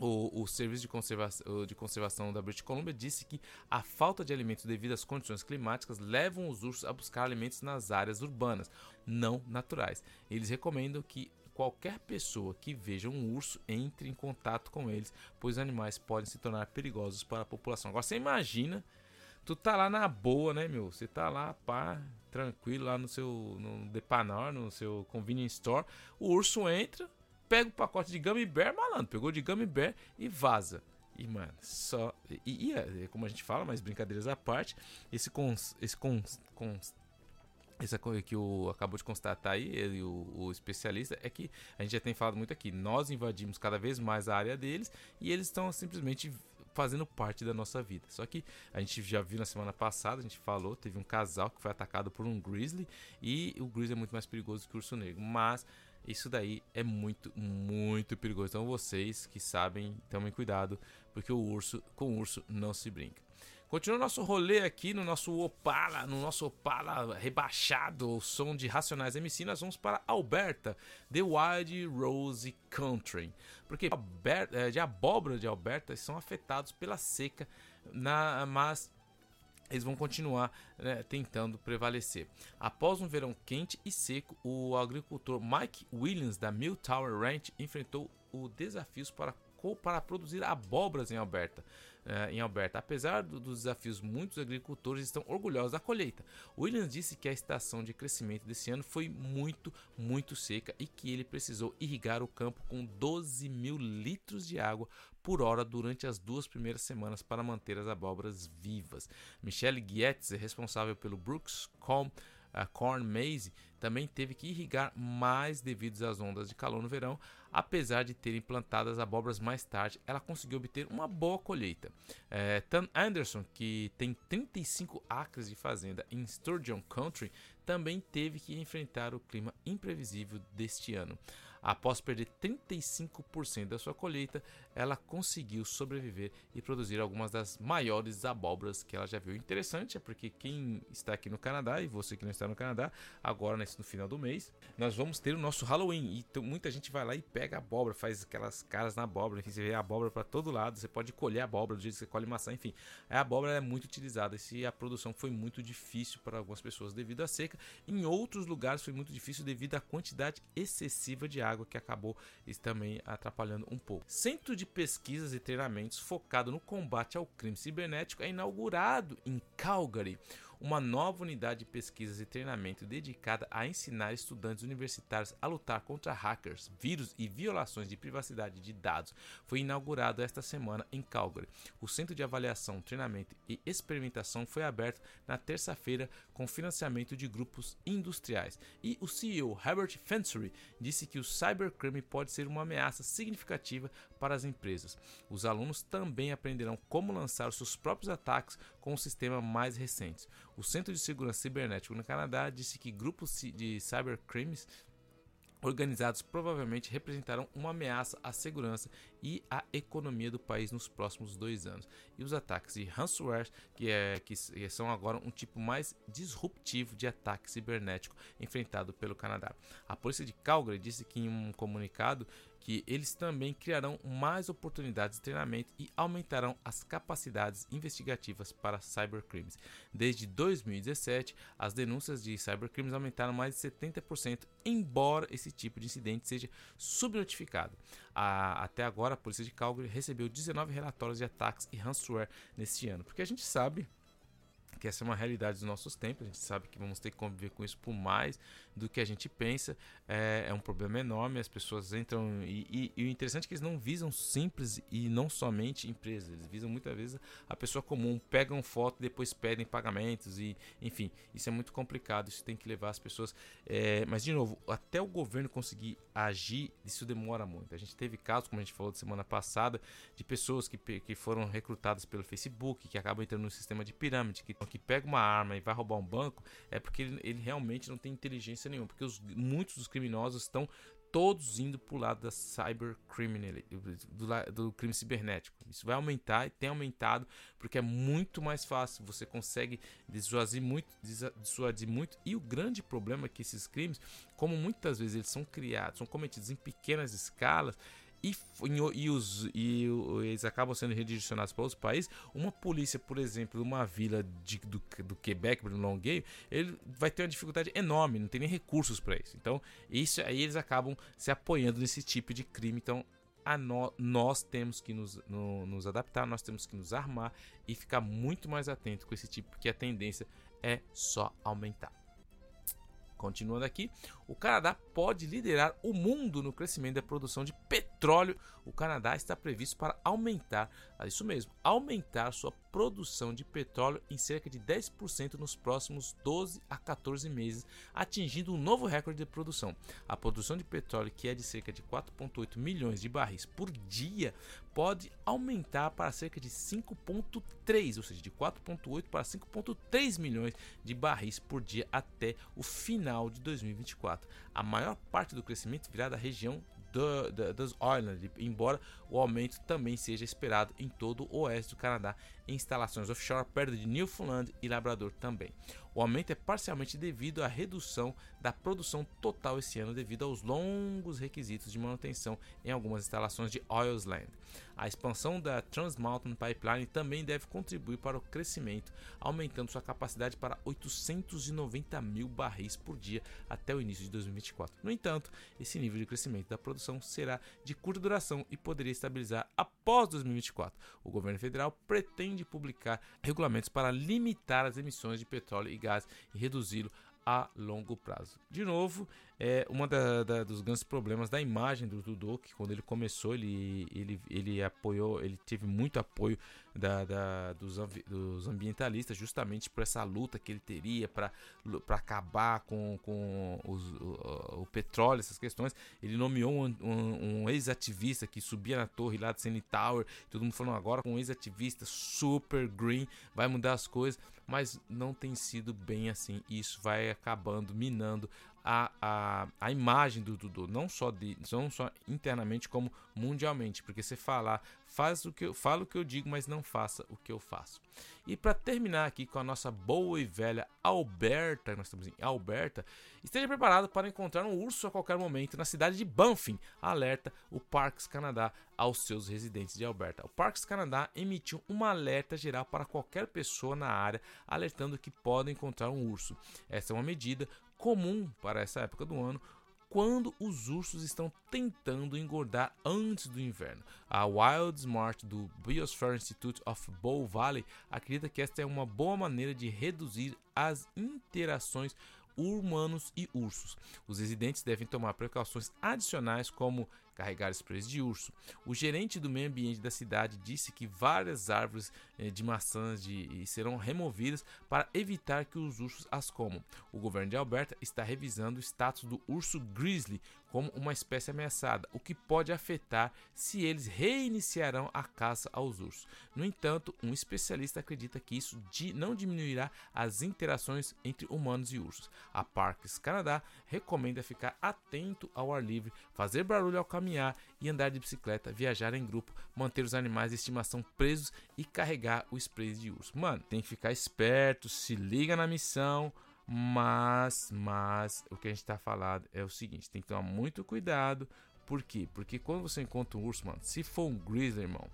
O, o, Serviço de Conservação, de Conservação da British Columbia disse que a falta de alimentos devido às condições climáticas levam os ursos a buscar alimentos nas áreas urbanas, não naturais. Eles recomendam que qualquer pessoa que veja um urso entre em contato com eles, pois os animais podem se tornar perigosos para a população. Agora você imagina, tu tá lá na boa, né, meu? Você tá lá, pá, tranquilo lá no seu no Depanar, no seu convenience store, o urso entra pega o pacote de Gummy Bear, malandro, pegou de Gummy Bear e vaza. E, mano, só. E, e é, como a gente fala, mas brincadeiras à parte, esse cons. Esse cons, cons essa coisa que o acabou de constatar aí, ele, o, o, especialista, é que a gente já tem falado muito aqui. Nós invadimos cada vez mais a área deles e eles estão simplesmente fazendo parte da nossa vida. Só que a gente já viu na semana passada, a gente falou, teve um casal que foi atacado por um grizzly e o grizzly é muito mais perigoso que o urso negro. Mas isso daí é muito, muito perigoso. Então vocês que sabem, tomem cuidado, porque o urso, com o urso não se brinca. Continua nosso rolê aqui no nosso Opala, no nosso Opala rebaixado, o som de Racionais MC, nós vamos para Alberta, The Wild Rose Country. Porque é, de abóbora de Alberta são afetados pela seca, na, mas eles vão continuar né, tentando prevalecer. Após um verão quente e seco, o agricultor Mike Williams da Mill Tower Ranch enfrentou os desafios para para produzir abóboras em Alberta. Uh, em Alberta. Apesar do, dos desafios, muitos agricultores estão orgulhosos da colheita. Williams disse que a estação de crescimento desse ano foi muito, muito seca e que ele precisou irrigar o campo com 12 mil litros de água por hora durante as duas primeiras semanas para manter as abóboras vivas. Michelle Gietz, responsável pelo Brooks Com a Corn Maze também teve que irrigar mais devido às ondas de calor no verão. Apesar de terem plantado as abóboras mais tarde, ela conseguiu obter uma boa colheita. É, Tan Anderson, que tem 35 acres de fazenda em Sturgeon Country, também teve que enfrentar o clima imprevisível deste ano. Após perder 35% da sua colheita, ela conseguiu sobreviver e produzir algumas das maiores abóboras que ela já viu. Interessante é porque quem está aqui no Canadá e você que não está no Canadá, agora no final do mês, nós vamos ter o nosso Halloween. E muita gente vai lá e pega abóbora, faz aquelas caras na abóbora, enfim, você vê abóbora para todo lado, você pode colher abóbora do jeito que você colhe maçã, enfim. A abóbora é muito utilizada e a produção foi muito difícil para algumas pessoas devido à seca. Em outros lugares foi muito difícil devido à quantidade excessiva de água que acabou também atrapalhando um pouco. Centro de pesquisas e treinamentos focado no combate ao crime cibernético é inaugurado em Calgary uma nova unidade de pesquisas e treinamento dedicada a ensinar estudantes universitários a lutar contra hackers, vírus e violações de privacidade de dados. Foi inaugurado esta semana em Calgary. O Centro de Avaliação, Treinamento e Experimentação foi aberto na terça-feira com financiamento de grupos industriais. E o CEO Herbert Fensory disse que o cybercrime pode ser uma ameaça significativa para as empresas. Os alunos também aprenderão como lançar seus próprios ataques com o sistema mais recentes. O Centro de Segurança Cibernético no Canadá disse que grupos de cybercrimes organizados provavelmente representarão uma ameaça à segurança e à economia do país nos próximos dois anos. E os ataques de ransomware, que, é, que são agora um tipo mais disruptivo de ataque cibernético enfrentado pelo Canadá. A polícia de Calgary disse que em um comunicado que eles também criarão mais oportunidades de treinamento e aumentarão as capacidades investigativas para cybercrimes. Desde 2017, as denúncias de cybercrimes aumentaram mais de 70%, embora esse tipo de incidente seja subnotificado. até agora, a polícia de Calgary recebeu 19 relatórios de ataques e ransomware neste ano, porque a gente sabe que essa é uma realidade dos nossos tempos. A gente sabe que vamos ter que conviver com isso por mais do que a gente pensa. É, é um problema enorme. As pessoas entram. E, e, e, o interessante é que eles não visam simples e não somente empresas. Eles visam muitas vezes a pessoa comum. Pegam foto depois pedem pagamentos. E, enfim, isso é muito complicado. Isso tem que levar as pessoas. É, mas, de novo, até o governo conseguir agir, isso demora muito. A gente teve casos, como a gente falou semana passada, de pessoas que, que foram recrutadas pelo Facebook, que acabam entrando no sistema de pirâmide, que que pega uma arma e vai roubar um banco é porque ele, ele realmente não tem inteligência nenhuma. Porque os, muitos dos criminosos estão todos indo para o lado da cybercriminal, do, do crime cibernético. Isso vai aumentar e tem aumentado porque é muito mais fácil. Você consegue dissuadir muito, dissuadir muito. E o grande problema é que esses crimes, como muitas vezes eles são criados, são cometidos em pequenas escalas, e, e, os, e eles acabam sendo redirecionados para outros países, uma polícia, por exemplo, uma vila de, do, do Quebec, no Longueuil, ele vai ter uma dificuldade enorme, não tem nem recursos para isso. Então, isso aí eles acabam se apoiando nesse tipo de crime. Então, no, nós temos que nos, no, nos adaptar, nós temos que nos armar e ficar muito mais atento com esse tipo, porque a tendência é só aumentar. Continuando aqui, o Canadá pode liderar o mundo no crescimento da produção de petróleo. O Canadá está previsto para aumentar, é isso mesmo, aumentar sua produção de petróleo em cerca de 10% nos próximos 12 a 14 meses, atingindo um novo recorde de produção. A produção de petróleo, que é de cerca de 4,8 milhões de barris por dia, pode aumentar para cerca de 5,3, ou seja, de 4,8 para 5,3 milhões de barris por dia até o final de 2024. A maior parte do crescimento virá da região do, do, dos Islands, embora o aumento também seja esperado em todo o oeste do Canadá, em instalações offshore perto de Newfoundland e Labrador também. O aumento é parcialmente devido à redução da produção total esse ano devido aos longos requisitos de manutenção em algumas instalações de Oilsland. A expansão da Trans Mountain Pipeline também deve contribuir para o crescimento, aumentando sua capacidade para 890 mil barris por dia até o início de 2024. No entanto, esse nível de crescimento da produção será de curta duração e poderia estabilizar após 2024. O governo federal pretende publicar regulamentos para limitar as emissões de petróleo e gás e reduzi-lo a longo prazo. De novo, é uma da, da, dos grandes problemas da imagem do Dudu, que quando ele começou, ele, ele, ele apoiou, ele teve muito apoio da, da dos, dos, ambientalistas, justamente por essa luta que ele teria para acabar com, com os, o, o, petróleo, essas questões. Ele nomeou um, um, um ex-ativista que subia na torre lá de Senny Tower, todo mundo falando agora com um ex-ativista super green, vai mudar as coisas, mas não tem sido bem assim. Isso vai acabando minando a, a, a imagem do Dudu, não só, de, não só internamente como mundialmente, porque você falar, faz o que eu falo o que eu digo, mas não faça o que eu faço. E para terminar aqui com a nossa boa e velha Alberta, nós estamos em Alberta, esteja preparado para encontrar um urso a qualquer momento na cidade de Banff, alerta o Parks Canadá aos seus residentes de Alberta. O Parks Canadá emitiu uma alerta geral para qualquer pessoa na área, alertando que podem encontrar um urso. Essa é uma medida comum para essa época do ano, quando os ursos estão tentando engordar antes do inverno. A Wild Smart do Biosphere Institute of Bow Valley acredita que esta é uma boa maneira de reduzir as interações humanos e ursos. Os residentes devem tomar precauções adicionais como carregar sprays de urso. O gerente do meio ambiente da cidade disse que várias árvores eh, de maçãs de, serão removidas para evitar que os ursos as comam. O governo de Alberta está revisando o status do urso grizzly como uma espécie ameaçada, o que pode afetar se eles reiniciarão a caça aos ursos. No entanto, um especialista acredita que isso não diminuirá as interações entre humanos e ursos. A Parks Canadá recomenda ficar atento ao ar livre, fazer barulho ao caminhar e andar de bicicleta, viajar em grupo, manter os animais de estimação presos e carregar o spray de urso. Mano, tem que ficar esperto, se liga na missão, mas, mas o que a gente tá falando é o seguinte, tem que tomar muito cuidado. Por quê? Porque quando você encontra um urso, mano, se for um grizzly, irmão,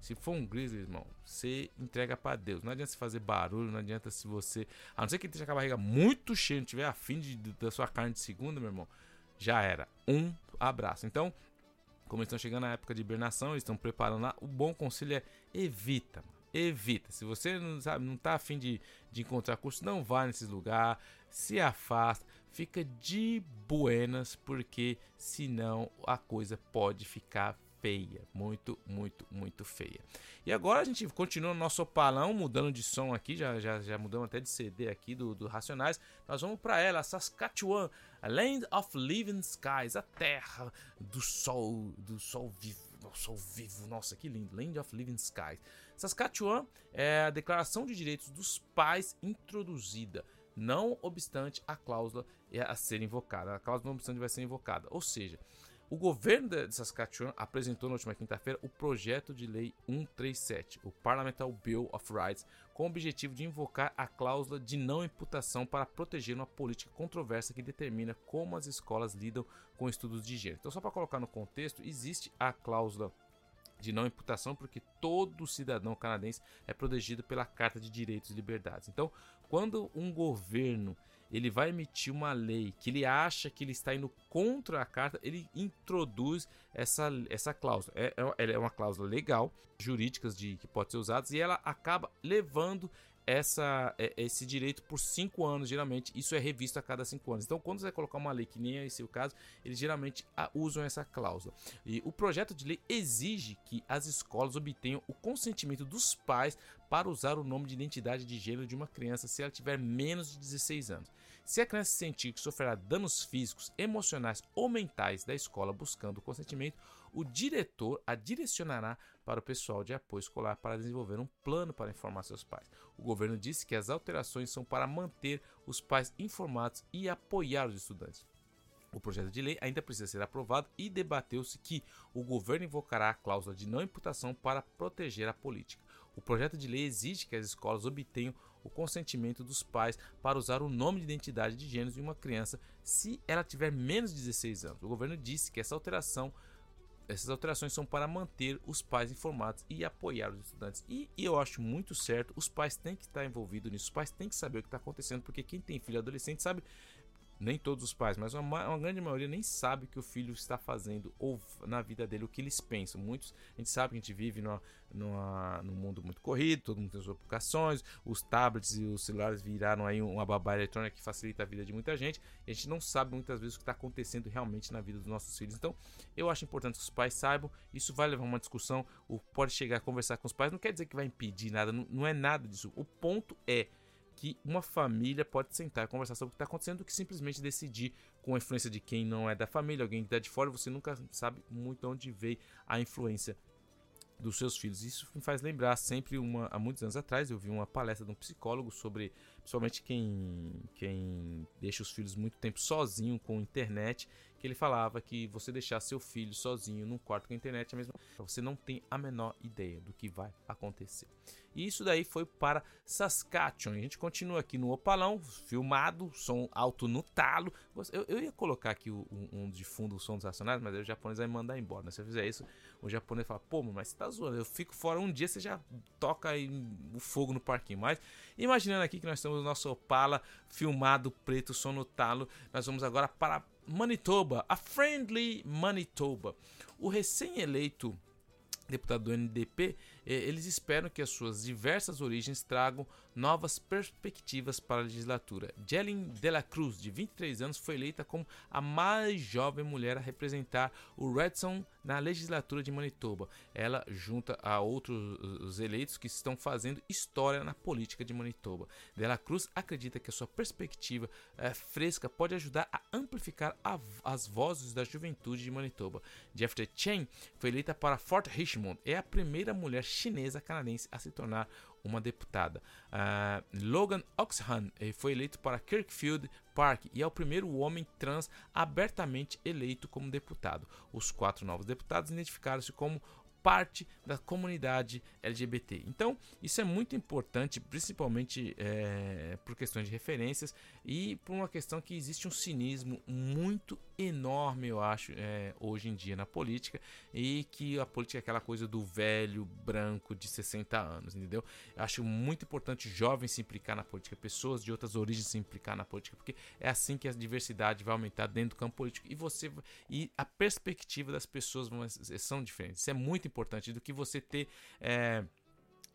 se for um grizzly, irmão, você entrega para Deus. Não adianta se fazer barulho, não adianta se você. A não ser que esteja com a barriga muito cheia, não tiver afim de, da sua carne de segunda, meu irmão. Já era. Um abraço. Então, como eles estão chegando na época de hibernação, eles estão preparando lá. O bom conselho é evita, mano. Evita. Se você não sabe, não tá afim de, de encontrar curso, não vá nesses lugares, se afasta, fica de buenas, porque senão a coisa pode ficar feia, muito, muito, muito feia. E agora a gente continua no nosso opalão, mudando de som aqui, já, já, já mudamos até de CD aqui do, do Racionais. Nós vamos para ela, Saskatchewan, a Land of Living Skies, a terra do sol, do sol vivo, do sol vivo, nossa, que lindo, Land of Living Skies. Saskatchewan é a Declaração de Direitos dos Pais introduzida não obstante a cláusula a ser invocada. A cláusula não obstante vai ser invocada. Ou seja, o governo de Saskatchewan apresentou na última quinta-feira o projeto de lei 137, o Parliamentary Bill of Rights, com o objetivo de invocar a cláusula de não imputação para proteger uma política controversa que determina como as escolas lidam com estudos de gênero. Então, só para colocar no contexto, existe a cláusula de não imputação porque todo cidadão canadense é protegido pela Carta de Direitos e Liberdades. Então, quando um governo ele vai emitir uma lei que ele acha que ele está indo contra a carta, ele introduz essa, essa cláusula. É, é, é uma cláusula legal, jurídicas de que pode ser usadas e ela acaba levando essa, é, esse direito por cinco anos, geralmente. Isso é revisto a cada cinco anos. Então, quando você colocar uma lei que nem é esse o caso, eles geralmente usam essa cláusula. E o projeto de lei exige que as escolas obtenham o consentimento dos pais para usar o nome de identidade de gênero de uma criança se ela tiver menos de 16 anos. Se a criança sentir que sofrerá danos físicos, emocionais ou mentais da escola buscando consentimento, o diretor a direcionará para o pessoal de apoio escolar para desenvolver um plano para informar seus pais. O governo disse que as alterações são para manter os pais informados e apoiar os estudantes. O projeto de lei ainda precisa ser aprovado e debateu-se que o governo invocará a cláusula de não imputação para proteger a política. O projeto de lei exige que as escolas obtenham o consentimento dos pais para usar o nome de identidade de gênero de uma criança se ela tiver menos de 16 anos. O governo disse que essa alteração essas alterações são para manter os pais informados e apoiar os estudantes. E, e, eu acho muito certo, os pais têm que estar envolvidos nisso, os pais têm que saber o que está acontecendo, porque quem tem filho adolescente sabe nem todos os pais, mas uma, uma, grande maioria nem sabe o que o filho está fazendo ou na vida dele, o que eles pensam. Muitos, a gente sabe que a gente vive numa, numa, num mundo muito corrido, todo mundo tem suas aplicações, os tablets e os celulares viraram aí uma babá eletrônica que facilita a vida de muita gente, e a gente não sabe muitas vezes o que está acontecendo realmente na vida dos nossos filhos. Então, eu acho importante que os pais saibam, isso vai levar uma discussão, ou pode chegar a conversar com os pais, não quer dizer que vai impedir nada, não, não é nada disso. O ponto é que uma família pode sentar e conversar sobre o que está acontecendo do que simplesmente decidir com a influência de quem não é da família, alguém que está de fora, você nunca sabe muito onde veio a influência dos seus filhos. Isso me faz lembrar sempre uma há muitos anos atrás eu vi uma palestra de um psicólogo sobre principalmente quem quem deixa os filhos muito tempo sozinho com a internet que ele falava que você deixar seu filho sozinho num quarto com a internet é mesmo, você não tem a menor ideia do que vai acontecer. E isso daí foi para Saskatchewan. A gente continua aqui no Opalão, filmado, som alto no talo. Eu, eu ia colocar aqui um, um de fundo o som dos racionais, mas o japonês vai mandar embora. Né? Se eu fizer isso, o japonês fala, pô, mas você tá zoando, eu fico fora um dia, você já toca o fogo no parquinho. Mas imaginando aqui que nós temos o nosso Opala filmado, preto, som no talo, nós vamos agora para Manitoba, a Friendly Manitoba. O recém-eleito deputado do NDP, eh, eles esperam que as suas diversas origens tragam novas perspectivas para a legislatura. Jelen de la Cruz, de 23 anos, foi eleita como a mais jovem mulher a representar o Redson na legislatura de Manitoba. Ela junta a outros eleitos que estão fazendo história na política de Manitoba. De la Cruz acredita que a sua perspectiva é, fresca pode ajudar a amplificar a, as vozes da juventude de Manitoba. Jeffrey Chen foi eleita para Fort Richmond. É a primeira mulher chinesa canadense a se tornar uma deputada. Uh, Logan Oxhan foi eleito para Kirkfield Park e é o primeiro homem trans abertamente eleito como deputado. Os quatro novos deputados identificaram-se como parte da comunidade LGBT. Então, isso é muito importante, principalmente é, por questões de referências e por uma questão que existe um cinismo muito enorme, eu acho, é, hoje em dia na política e que a política é aquela coisa do velho branco de 60 anos, entendeu? Eu acho muito importante jovens se implicar na política, pessoas de outras origens se implicar na política, porque é assim que a diversidade vai aumentar dentro do campo político e você e a perspectiva das pessoas são diferentes. Isso é muito importante do que você ter é,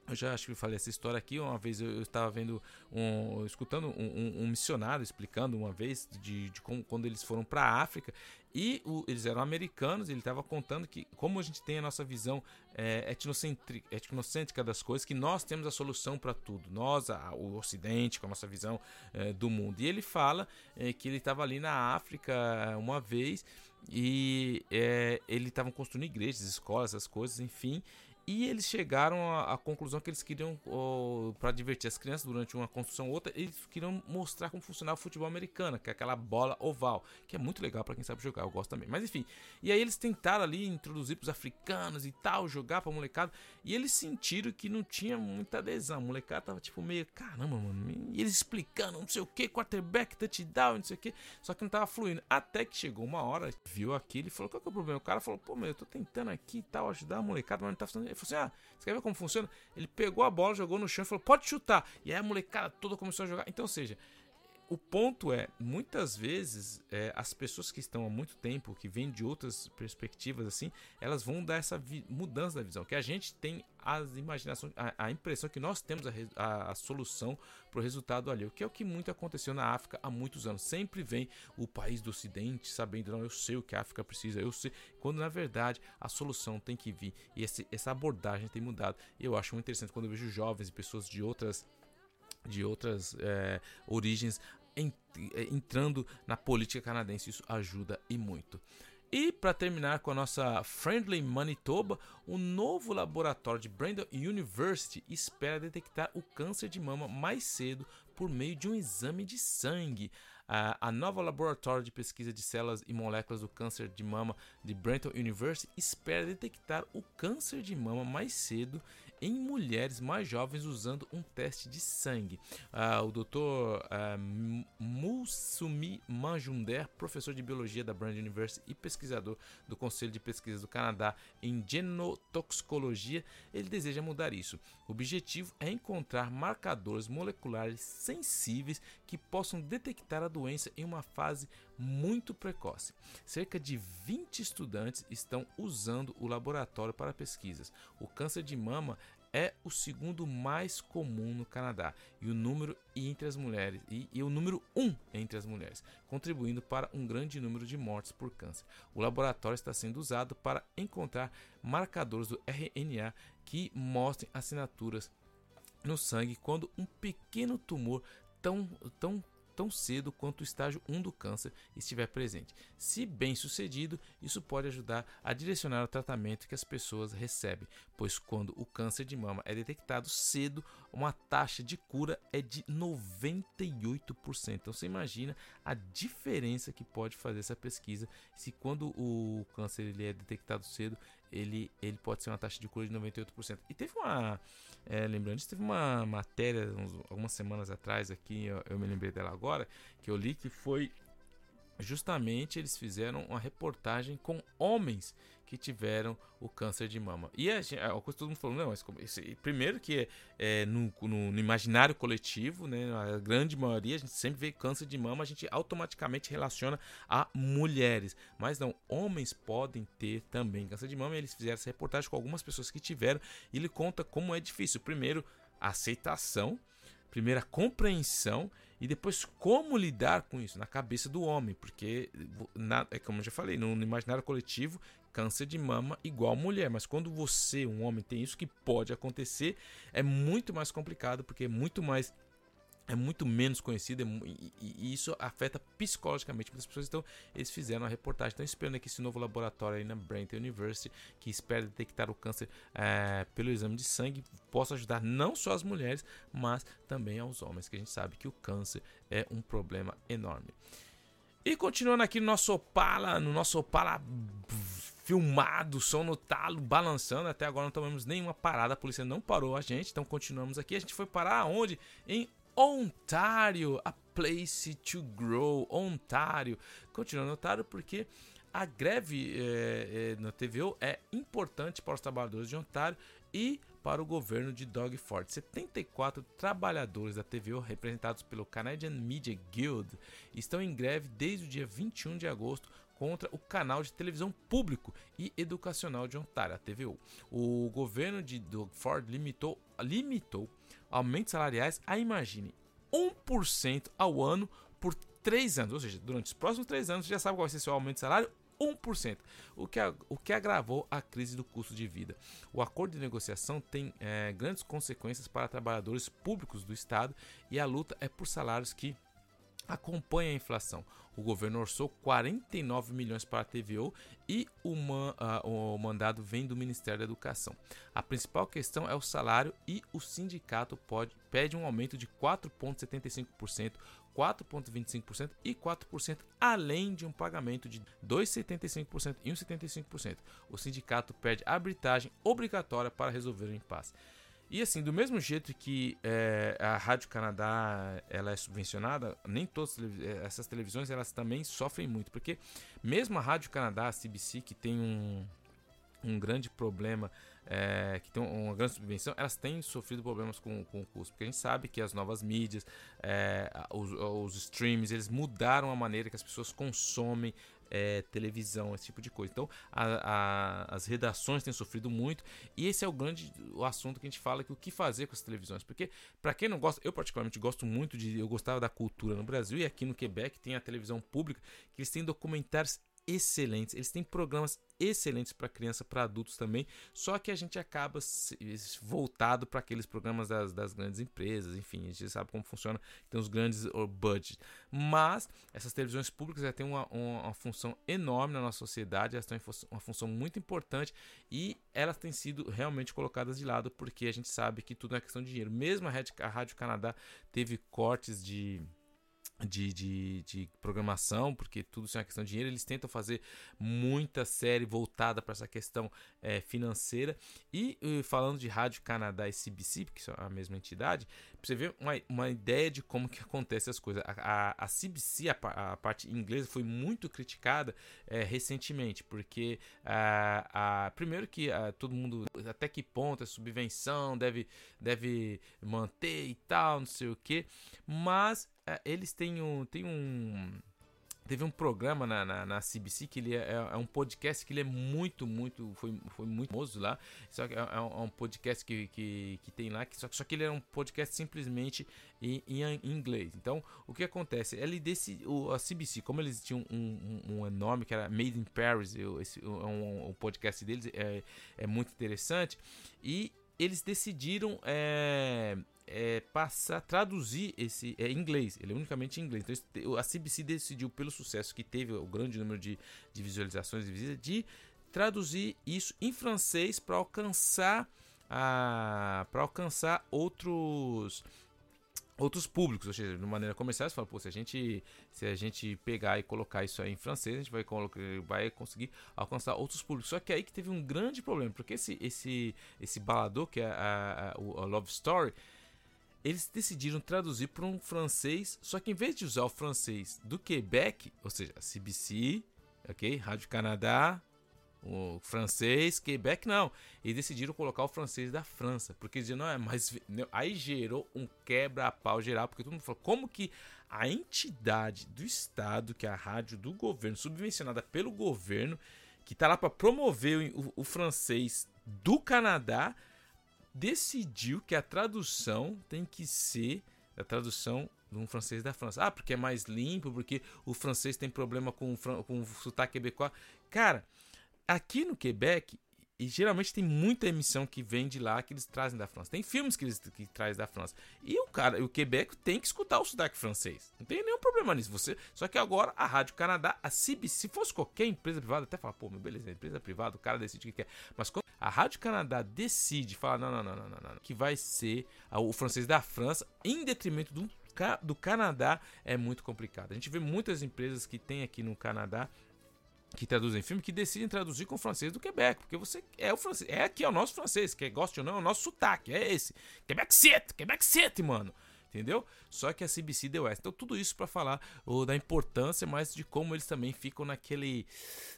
eu já acho que falei essa história aqui. Uma vez eu, eu estava vendo, um, escutando um, um, um, missionário explicando uma vez de, de como, quando eles foram para a África e o, eles eram americanos. Ele estava contando que, como a gente tem a nossa visão é, etnocêntrica das coisas, que nós temos a solução para tudo. Nós, a, o Ocidente, com a nossa visão é, do mundo. E ele fala é, que ele estava ali na África uma vez e é, eles estavam construindo igrejas, escolas, essas coisas, enfim. E eles chegaram à, à conclusão que eles queriam, para divertir as crianças durante uma construção ou outra, eles queriam mostrar como funcionava o futebol americano, que é aquela bola oval, que é muito legal para quem sabe jogar, eu gosto também. Mas enfim, e aí eles tentaram ali introduzir para os africanos e tal, jogar para molecada, e eles sentiram que não tinha muita adesão. A molecada tava tipo meio, caramba, mano, e eles explicando, não sei o que, quarterback, touchdown, não sei o que, só que não tava fluindo. Até que chegou uma hora, viu aquilo e falou: qual que é o problema? O cara falou: pô, meu, eu tô tentando aqui e tal, ajudar a molecada, mas não tá funcionando. Ele falou assim: ah, você quer ver como funciona? Ele pegou a bola, jogou no chão e falou: pode chutar. E aí a molecada toda começou a jogar. Então, ou seja, o ponto é, muitas vezes, é, as pessoas que estão há muito tempo, que vêm de outras perspectivas, assim, elas vão dar essa mudança da visão. Que a gente tem as imaginações, a, a impressão que nós temos a, a, a solução para o resultado ali. O que é o que muito aconteceu na África há muitos anos. Sempre vem o país do Ocidente sabendo, não, eu sei o que a África precisa, eu sei. Quando na verdade a solução tem que vir. E esse, essa abordagem tem mudado. Eu acho muito interessante quando eu vejo jovens e pessoas de outras de outras é, origens entrando na política canadense. Isso ajuda e muito. E para terminar com a nossa Friendly Manitoba, o novo laboratório de Brandon University espera detectar o câncer de mama mais cedo por meio de um exame de sangue. A, a nova laboratório de pesquisa de células e moléculas do câncer de mama de Brandon University espera detectar o câncer de mama mais cedo em mulheres mais jovens usando um teste de sangue. Ah, o Dr. Ah, Musumi Manjunder, professor de biologia da Brand University e pesquisador do Conselho de Pesquisas do Canadá em genotoxicologia, ele deseja mudar isso. O objetivo é encontrar marcadores moleculares sensíveis que possam detectar a doença em uma fase muito precoce. Cerca de 20 estudantes estão usando o laboratório para pesquisas. O câncer de mama é o segundo mais comum no Canadá e o número entre as mulheres e, e, o número um entre as mulheres, contribuindo para um grande número de mortes por câncer. O laboratório está sendo usado para encontrar marcadores do RNA que mostrem assinaturas no sangue quando um pequeno tumor tão, tão tão cedo quanto o estágio 1 do câncer estiver presente. Se bem sucedido, isso pode ajudar a direcionar o tratamento que as pessoas recebem, pois quando o câncer de mama é detectado cedo, uma taxa de cura é de 98%. Então você imagina a diferença que pode fazer essa pesquisa se quando o câncer ele é detectado cedo, ele, ele pode ser uma taxa de cura de 98%. E teve uma é, lembrando teve uma matéria uns, algumas semanas atrás aqui, eu, eu me lembrei dela agora, que eu li que foi justamente eles fizeram uma reportagem com homens que tiveram o câncer de mama. E a, gente, a coisa todo mundo falou, não, esse, primeiro que é, no, no, no, imaginário coletivo, né, a grande maioria, a gente sempre vê câncer de mama, a gente automaticamente relaciona a mulheres. Mas não, homens podem ter também câncer de mama. E eles fizeram essa reportagem com algumas pessoas que tiveram e ele conta como é difícil. Primeiro, a aceitação, primeiro a compreensão e depois como lidar com isso na cabeça do homem, porque na, é como eu já falei, no, no imaginário coletivo câncer de mama igual mulher, mas quando você, um homem, tem isso que pode acontecer, é muito mais complicado, porque é muito mais é muito menos conhecido é, e, isso afeta psicologicamente muitas pessoas. Então, eles fizeram a reportagem. Estão esperando que esse novo laboratório aí na Brent University, que espera detectar o câncer é, pelo exame de sangue, possa ajudar não só as mulheres, mas também aos homens, que a gente sabe que o câncer é um problema enorme. E continuando aqui no nosso Opala, no nosso Opala filmado, som no talo, balançando. Até agora não tomamos nenhuma parada, a polícia não parou a gente, então continuamos aqui. A gente foi parar aonde? Em Ontário, a place to grow, Ontário. Continuando Ontário porque a greve é, é, TVO é importante para os trabalhadores de Ontário e para o governo de Doug Ford. 74 trabalhadores da TVO, representados pelo Canadian Media Guild, estão em greve desde o dia 21 de agosto contra o canal de televisão público e educacional de Ontário, a TVO. O governo de Doug Ford limitou, limitou aumentos salariais a, imagine, 1% ao ano por 3 anos. Ou seja, durante os próximos 3 anos, você já sabe qual vai ser seu aumento de salário? 1%, o que, o que agravou a crise do custo de vida. O acordo de negociação tem é, grandes consequências para trabalhadores públicos do Estado e a luta é por salários que acompanha a inflação. O governo orçou 49 milhões para a TVO e o, man, uh, o mandado vem do Ministério da Educação. A principal questão é o salário e o sindicato pode, pede um aumento de 4,75%, 4,25% e 4%, além de um pagamento de 2,75% e 1,75%. O sindicato pede arbitragem obrigatória para resolver o impasse. E assim, do mesmo jeito que é, a Rádio Canadá ela é subvencionada, nem todas eh, essas televisões elas também sofrem muito, porque mesmo a Rádio Canadá, a CBC, que tem um, um grande problema, é, que tem uma grande subvenção, elas têm sofrido problemas com, com o custo, porque a gente sabe que as novas mídias, é, os, os streams, eles mudaram a maneira que as pessoas consomem é, televisão, esse tipo de coisa. Então, a, a, as redações têm sofrido muito e esse é o grande o assunto que a gente fala que o que fazer com as televisões, porque para quem não gosta, eu particularmente gosto muito de, eu gostava da cultura no Brasil e aqui no Quebec tem a televisão pública que eles têm documentários excelentes, eles têm programas excelentes para criança, para adultos também, só que a gente acaba voltado para aqueles programas das, das, grandes empresas, enfim, a gente sabe como funciona, tem os grandes budgets, mas essas televisões públicas já têm uma, uma, uma, função enorme na nossa sociedade, elas têm uma função muito importante. E elas têm sido realmente colocadas de lado, porque a gente sabe que tudo é questão de dinheiro, mesmo a Rádio, a Rádio Canadá teve cortes de de, de, de, programação, porque tudo isso é uma questão de dinheiro. Eles tentam fazer muita série voltada para essa questão é, financeira. E falando de Rádio Canadá e CBC, que são a mesma entidade, você ver uma, uma ideia de como que acontece as coisas. A, a, a CBC, a, a, parte inglesa, foi muito criticada é, recentemente, porque a, primeiro que todo mundo, até que ponto a subvenção deve, deve manter e tal, não sei o que, mas é, eles têm um, têm um teve um programa na, na, na, CBC que ele é, é, é, um podcast que ele é muito, muito, foi, foi muito famoso lá. Só que é, é um é podcast que, que, que tem lá, que, só, só que ele era um podcast simplesmente em, em, inglês. Então, o que acontece? Ele desse, o, a CBC, como eles tinham um, um, um enorme que era Made in Paris, eu, esse, um, um podcast deles é, é muito interessante, e eles decidiram é, é, passar, traduzir esse é, inglês, ele é unicamente em inglês. Então, a CBC decidiu, pelo sucesso que teve, o grande número de, de visualizações e visitas, de traduzir isso em francês para alcançar para alcançar outros outros públicos, ou seja, de maneira comercial, você fala, pô, se a gente se a gente pegar e colocar isso aí em francês, a gente vai vai conseguir alcançar outros públicos. Só que aí que teve um grande problema, porque esse esse esse balador que é a, a, a Love Story, eles decidiram traduzir para um francês, só que em vez de usar o francês do Quebec, ou seja, CBC, ok, Rádio Canadá, o francês, Quebec não. Eles decidiram colocar o francês da França, porque diziam, não é mais. Aí gerou um quebra-pau geral, porque todo mundo falou, como que a entidade do Estado, que é a rádio do governo, subvencionada pelo governo, que está lá para promover o, o francês do Canadá, decidiu que a tradução tem que ser a tradução de um francês da França. Ah, porque é mais limpo, porque o francês tem problema com, com o sotaque quebecois. Cara, aqui no Quebec, e geralmente tem muita emissão que vem de lá que eles trazem da França. Tem filmes que eles que trazem da França. E o cara, o Quebec tem que escutar o sotaque francês. Não tem nenhum problema nisso. Você, só que agora a Rádio Canadá, a CBC, se fosse qualquer empresa privada, até falar, pô, meu beleza, é empresa privada, o cara decide o que quer. Mas quando a Rádio Canadá decide falar, não, não, não, não, não, não, que vai ser o francês da França em detrimento do do Canadá é muito complicado. A gente vê muitas empresas que tem aqui no Canadá que traduzem filme que decidem traduzir com o francês do Quebec, porque você é o francês, é aqui é o nosso francês, que goste ou não, é o nosso sotaque, é esse. Quebec City, Quebec City, mano entendeu? Só que a CBC deu essa. Então, tudo isso para falar ou, da importância, mas de como eles também ficam naquele.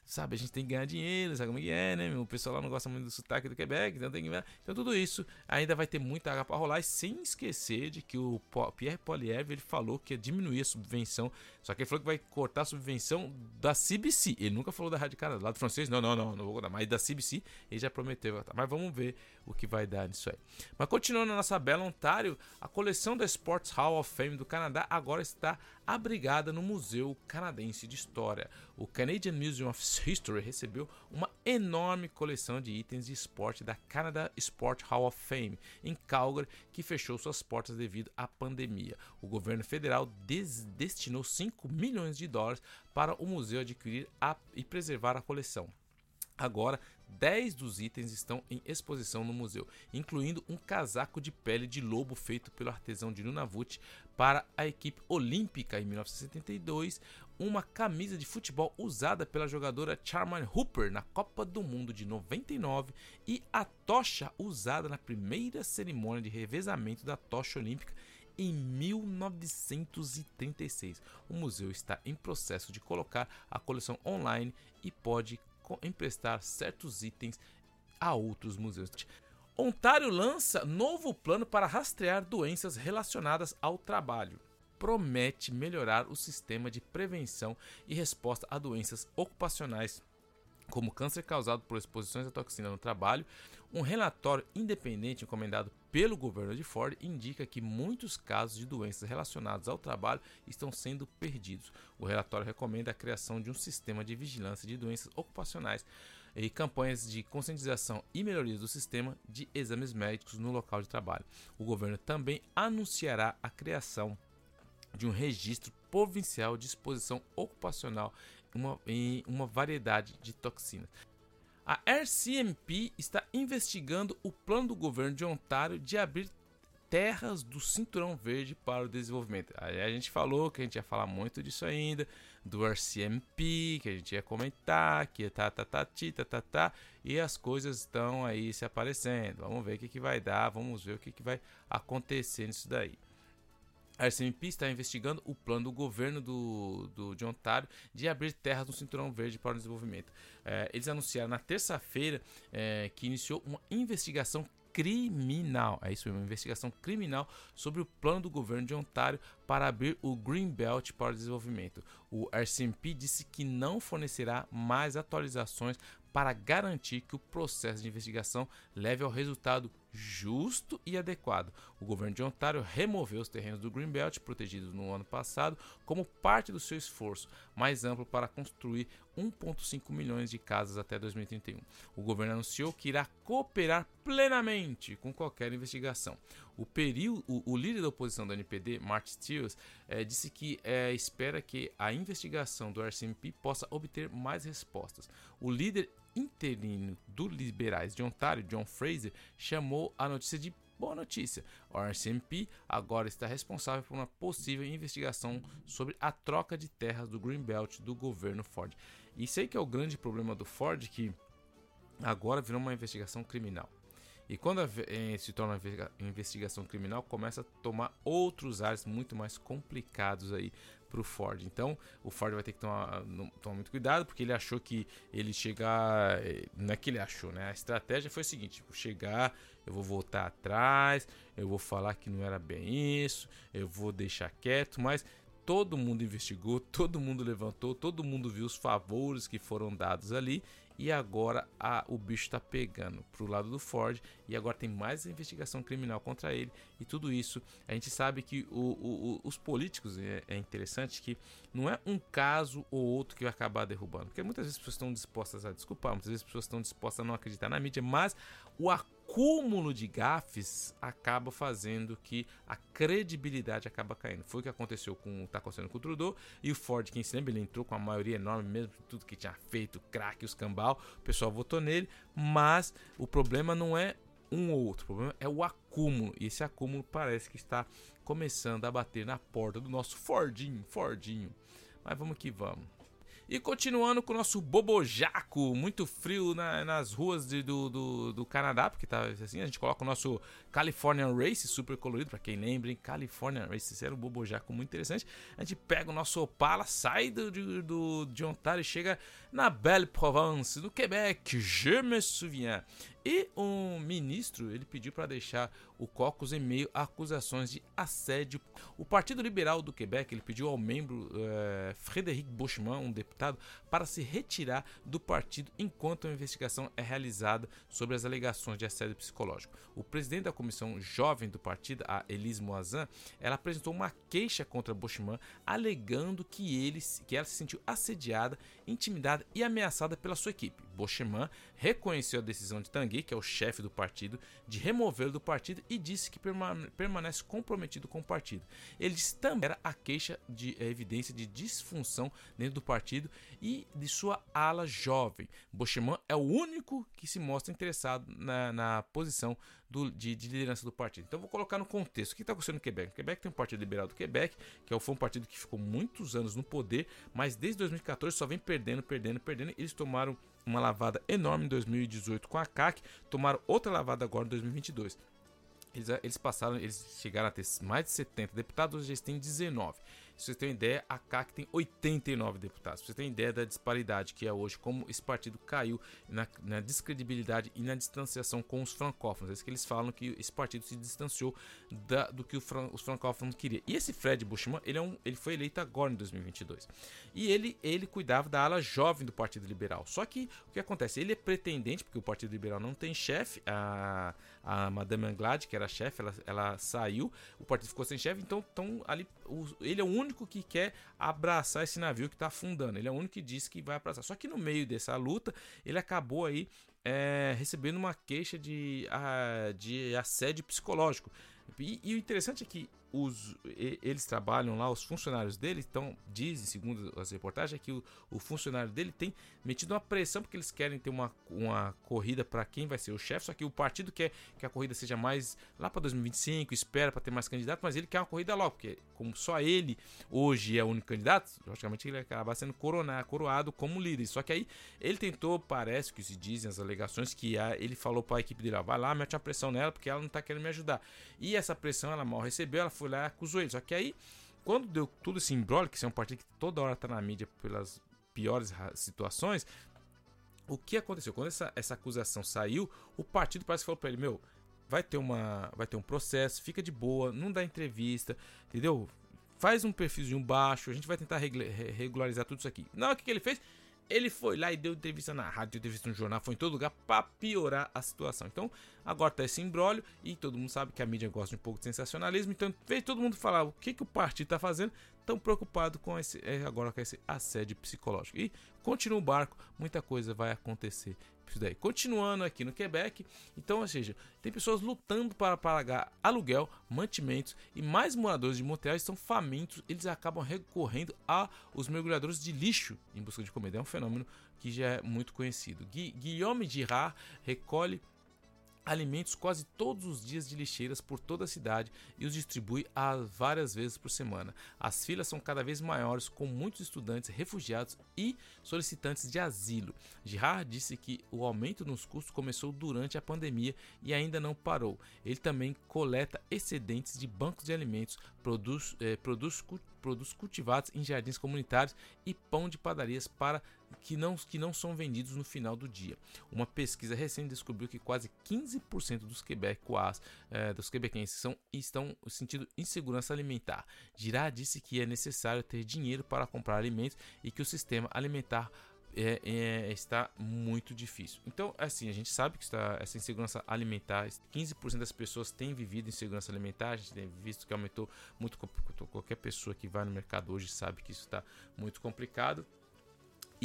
Sabe, a gente tem que ganhar dinheiro, sabe como é, é né? O pessoal lá não gosta muito do sotaque do Quebec, então tem que. Então, tudo isso ainda vai ter muita água para rolar, e sem esquecer de que o Pierre Poliev ele falou que ia diminuir a subvenção, só que ele falou que vai cortar a subvenção da CBC. Ele nunca falou da Rádio Canadá, lá do francês, não, não, não, não vou dar, mas da CBC ele já prometeu. Mas vamos ver o que vai dar nisso aí. Mas continuando na nossa bela Ontário, a coleção da Sports Hall of Fame do Canadá agora está abrigada no Museu Canadense de História. O Canadian Museum of History recebeu uma enorme coleção de itens de esporte da Canada Sport Hall of Fame em Calgary, que fechou suas portas devido à pandemia. O governo federal destinou 5 milhões de dólares para o museu adquirir a, e preservar a coleção. Agora, 10 dos itens estão em exposição no museu, incluindo um casaco de pele de lobo feito pelo artesão de Nunavut para a equipe olímpica em 1972, uma camisa de futebol usada pela jogadora Charmaine Hooper na Copa do Mundo de 99 e a tocha usada na primeira cerimônia de revezamento da tocha olímpica em 1936. O museu está em processo de colocar a coleção online e pode emprestar certos itens a outros museus. Ontário lança novo plano para rastrear doenças relacionadas ao trabalho. Promete melhorar o sistema de prevenção e resposta a doenças ocupacionais, como câncer causado por exposições à toxina no trabalho. Um relatório independente encomendado pelo governo de Ford indica que muitos casos de doenças relacionadas ao trabalho estão sendo perdidos. O relatório recomenda a criação de um sistema de vigilância de doenças ocupacionais e campanhas de conscientização e melhorias do sistema de exames médicos no local de trabalho. O governo também anunciará a criação de um registro provincial de exposição ocupacional uma, em uma variedade de toxinas. A RCMP está investigando o plano do governo de Ontário de abrir terras do Cinturão Verde para o Desenvolvimento. Aí a gente falou que a gente ia falar muito disso ainda, do RCMP, que a gente ia comentar, que tá, tá, tá, tá, tá, tá, e as coisas estão aí se aparecendo. Vamos ver o que, que vai dar, vamos ver o que, que vai acontecer nisso daí. A RCMP está investigando o plano do governo do, do, de Ontário de abrir terras no Cinturão Verde para o desenvolvimento. É, eles anunciaram na terça-feira é, que iniciou uma investigação criminal, é isso mesmo, uma investigação criminal sobre o plano do governo de Ontário para abrir o Green Belt para o desenvolvimento. O RCMP disse que não fornecerá mais atualizações para garantir que o processo de investigação leve ao resultado justo e adequado. O governo de Ontário removeu os terrenos do Greenbelt protegidos no ano passado como parte do seu esforço mais amplo para construir 1,5 milhões de casas até 2031. O governo anunciou que irá cooperar plenamente com qualquer investigação. O, período, o, o líder da oposição do NPD, Mark Steels, é, disse que é, espera que a investigação do RCMP possa obter mais respostas. O líder interino dos liberais de Ontário, John Fraser, chamou a notícia de boa notícia. O RCMP agora está responsável por uma possível investigação sobre a troca de terras do Greenbelt do governo Ford. E sei que é o grande problema do Ford que agora virou uma investigação criminal. E quando eh, se torna uma investigação criminal, começa a tomar outros ares muito mais complicados aí para o Ford. Então, o Ford vai ter que tomar, tomar, muito cuidado, porque ele achou que ele chegar. Eh, não é que ele achou, né? A estratégia foi o seguinte: tipo, chegar, eu vou voltar atrás, eu vou falar que não era bem isso, eu vou deixar quieto, mas todo mundo investigou, [LAUGHS] todo mundo levantou, todo mundo viu os favores que foram dados ali e agora a, o bicho está pegando pro lado do Ford e agora tem mais investigação criminal contra ele e tudo isso a gente sabe que o, o, os políticos é, é, interessante que não é um caso ou outro que vai acabar derrubando porque muitas vezes as pessoas estão dispostas a desculpar muitas vezes as pessoas estão dispostas a não acreditar na mídia mas o acúmulo de gafes acaba fazendo que a credibilidade acaba caindo. Foi o que aconteceu com tá acontecendo com o Trudeau e o Ford, quem se lembra, ele entrou com a maioria enorme mesmo tudo que tinha feito, crack, os cambal, o pessoal votou nele, mas o problema não é um ou outro, o problema é o acúmulo, e esse acúmulo parece que está começando a bater na porta do nosso Fordinho, Fordinho. Mas vamos que vamos. E continuando com o nosso bobojaco, muito frio na, nas ruas de, do, do, do, Canadá, porque tá assim, a gente coloca o nosso California Race super colorido, para quem lembra, hein? California Race, esse era um bobojaco muito interessante. A gente pega o nosso Opala, sai do, do, de Ontário e chega na Belle Provence, do Quebec, je me souviens. E um ministro ele pediu para deixar o caucus em meio a acusações de assédio. O Partido Liberal do Quebec ele pediu ao membro uh, Frédéric um deputado, para se retirar do partido enquanto a investigação é realizada sobre as alegações de assédio psicológico. O presidente da comissão jovem do partido, a Elise Moazan, ela apresentou uma queixa contra Bushman, alegando que ele, que ela se sentiu assediada, intimidada e ameaçada pela sua equipe. Bushman reconheceu a decisão de Tanguy, que é o chefe do partido, de removê-lo do partido e disse que permanece comprometido com o partido. Ele disse também era a queixa de é, evidência de disfunção dentro do partido e de sua ala jovem. Bocheman é o único que se mostra interessado na, na posição do, de, de, liderança do partido. Então vou colocar no contexto. O que está acontecendo no Quebec? O Quebec tem um Partido Liberal do Quebec, que é foi um partido que ficou muitos anos no poder, mas desde 2014 só vem perdendo, perdendo, perdendo. Eles tomaram uma lavada enorme em 2018 com a CAC, tomaram outra lavada agora em 2022. Eles, eles passaram, eles chegaram a ter mais de 70 deputados, hoje eles têm 19. Se vocês têm ideia, a CAC tem 89 deputados. Se vocês têm ideia da disparidade que é hoje, como esse partido caiu na, na descredibilidade e na distanciação com os francófonos. É que eles falam que esse partido se distanciou da, do que fran, os francófonos queriam. E esse Fred Bushman, ele, é um, ele foi eleito agora em 2022. E ele, ele cuidava da ala jovem do Partido Liberal. Só que o que acontece? Ele é pretendente, porque o Partido Liberal não tem chefe. A, a Madame Anglade, que era chefe, ela, ela saiu. O partido ficou sem chefe. Então, então ali, o, ele é o único que quer abraçar esse navio que está afundando. Ele é o único que diz que vai abraçar. Só que no meio dessa luta, ele acabou aí é, recebendo uma queixa de, a, de assédio psicológico. E, e, o interessante é que os, eles trabalham lá, os funcionários dele, então dizem, segundo as reportagens, que o, o, funcionário dele tem metido uma pressão porque eles querem ter uma, uma corrida para quem vai ser o chefe, só que o partido quer que a corrida seja mais lá para 2025, espera para ter mais candidatos, mas ele quer uma corrida logo, porque como só ele hoje é o único candidato, logicamente ele acaba sendo coronar, coroado como líder. Só que aí ele tentou, parece que se dizem as alegações, que a, ele falou para a equipe dele, ah, vai lá, mete uma pressão nela, porque ela não tá querendo me ajudar. E essa pressão ela mal recebeu, ela foi lá e acusou ele. Só que aí, quando deu tudo esse embrolho, que é um partido que toda hora tá na mídia pelas piores situações, o que aconteceu? Quando essa, essa acusação saiu, o partido parece que falou para ele: Meu, vai ter, uma, vai ter um processo, fica de boa, não dá entrevista, entendeu? Faz um perfilzinho baixo, a gente vai tentar regularizar tudo isso aqui. Não, o que, que ele fez? Ele foi lá e deu entrevista na rádio, deu entrevista no jornal, foi em todo lugar para piorar a situação. Então, agora tá esse embrólio e todo mundo sabe que a mídia gosta de um pouco de sensacionalismo. Então, veio todo mundo falar o que, que o partido tá fazendo, tão preocupado com esse é, agora com esse assédio psicológico. E continua o barco, muita coisa vai acontecer isso daí. Continuando aqui no Quebec, então, ou seja, tem pessoas lutando para pagar aluguel, mantimentos e mais moradores de Montreal estão famintos, eles acabam recorrendo a os mergulhadores de lixo em busca de comida. É um fenômeno que já é muito conhecido. Gui Guillaume Girard recolhe alimentos quase todos os dias de lixeiras por toda a cidade e os distribui várias vezes por semana. As filas são cada vez maiores, com muitos estudantes, refugiados e solicitantes de asilo. Girard disse que o aumento nos custos começou durante a pandemia e ainda não parou. Ele também coleta excedentes de bancos de alimentos, produz, eh, produz produtos cultivados em jardins comunitários e pão de padarias para que não, que não são vendidos no final do dia. Uma pesquisa recente descobriu que quase 15% dos quebecois, eh, dos quebequenses são, estão sentindo insegurança alimentar. Girard disse que é necessário ter dinheiro para comprar alimentos e que o sistema alimentar é, é, está muito difícil. Então, assim, a gente sabe que está, essa insegurança alimentar, 15% das pessoas têm vivido insegurança alimentar, a gente tem visto que aumentou muito. Qualquer pessoa que vai no mercado hoje sabe que isso está muito complicado.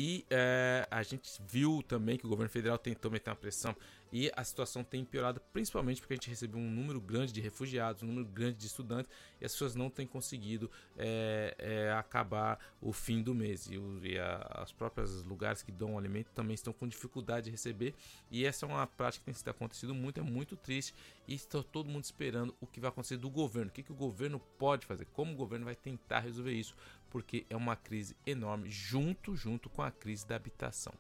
E é, a gente viu também que o governo federal tentou meter uma pressão e a situação tem piorado, principalmente porque a gente recebeu um número grande de refugiados, um número grande de estudantes e as pessoas não têm conseguido é, é, acabar o fim do mês. E, e as próprias lugares que dão alimento também estão com dificuldade de receber. E essa é uma prática que tem acontecido muito, é muito triste. E está todo mundo esperando o que vai acontecer do governo, o que, que o governo pode fazer, como o governo vai tentar resolver isso, porque é uma crise enorme, junto, junto com a crise da habitação.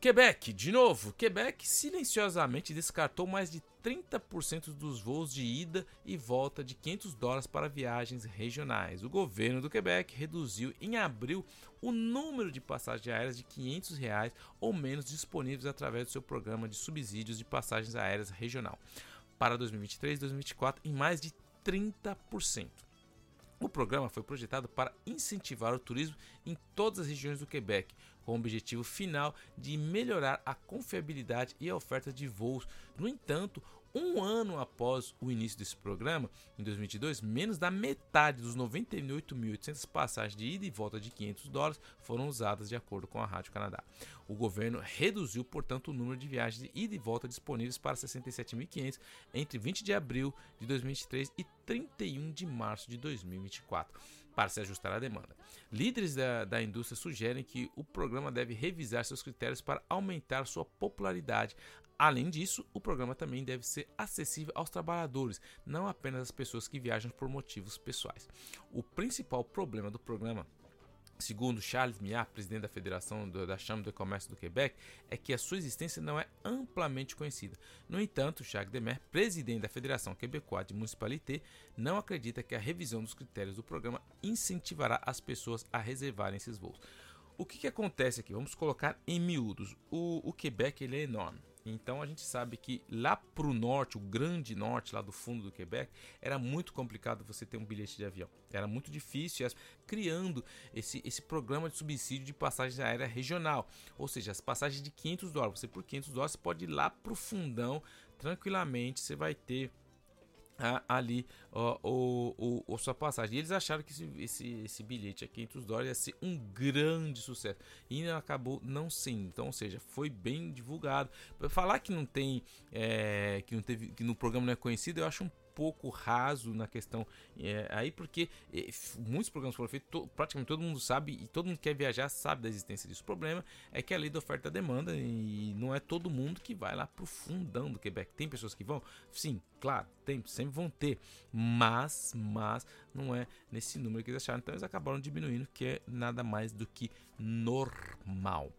Quebec, de novo, Quebec silenciosamente descartou mais de 30% dos voos de ida e volta de 500 dólares para viagens regionais. O governo do Quebec reduziu em abril o número de passagens aéreas de 500 reais ou menos disponíveis através do seu programa de subsídios de passagens aéreas regional para 2023 e 2024 em mais de 30%. O programa foi projetado para incentivar o turismo em todas as regiões do Quebec, com o objetivo final de melhorar a confiabilidade e a oferta de voos. No entanto, um ano após o início desse programa, em 2022, menos da metade dos 98.800 passagens de ida e volta de 500 dólares foram usadas, de acordo com a Rádio Canadá. O governo reduziu, portanto, o número de viagens de ida e volta disponíveis para 67.500 entre 20 de abril de 2023 e 31 de março de 2024 para se ajustar à demanda. Líderes da, da indústria sugerem que o programa deve revisar seus critérios para aumentar sua popularidade. Além disso, o programa também deve ser acessível aos trabalhadores, não apenas às pessoas que viajam por motivos pessoais. O principal problema do programa Segundo Charles Miat, presidente da Federação da Chambre de Comércio do Quebec, é que a sua existência não é amplamente conhecida. No entanto, Jacques Demer, presidente da Federação Quebecois de Municipalité, não acredita que a revisão dos critérios do programa incentivará as pessoas a reservarem esses voos. O que, que acontece aqui? Vamos colocar em miúdos. O, o Quebec ele é enorme. Então a gente sabe que lá para o norte, o grande norte, lá do fundo do Quebec, era muito complicado você ter um bilhete de avião. Era muito difícil, criando esse, esse programa de subsídio de passagem aérea regional. Ou seja, as passagens de 500 dólares. Você por 500 dólares pode ir lá para o fundão tranquilamente. Você vai ter ali o, o, a sua passagem. E eles acharam que esse, esse, esse bilhete a 500 dólares ia ser um grande sucesso. E acabou não sendo. Então, ou seja, foi bem divulgado. Falar que não tem, é, que não teve, que no programa não é conhecido, eu acho um pouco raso na questão é, aí, porque é, muitos programas foram feitos, to, praticamente todo mundo sabe e todo mundo que quer viajar sabe da existência disso. O problema é que a lei da oferta e demanda e não é todo mundo que vai lá pro fundão do Quebec. Tem pessoas que vão? Sim, claro, tem, sempre vão ter, mas, mas não é nesse número que eles acharam. Então eles acabaram diminuindo, que é nada mais do que normal.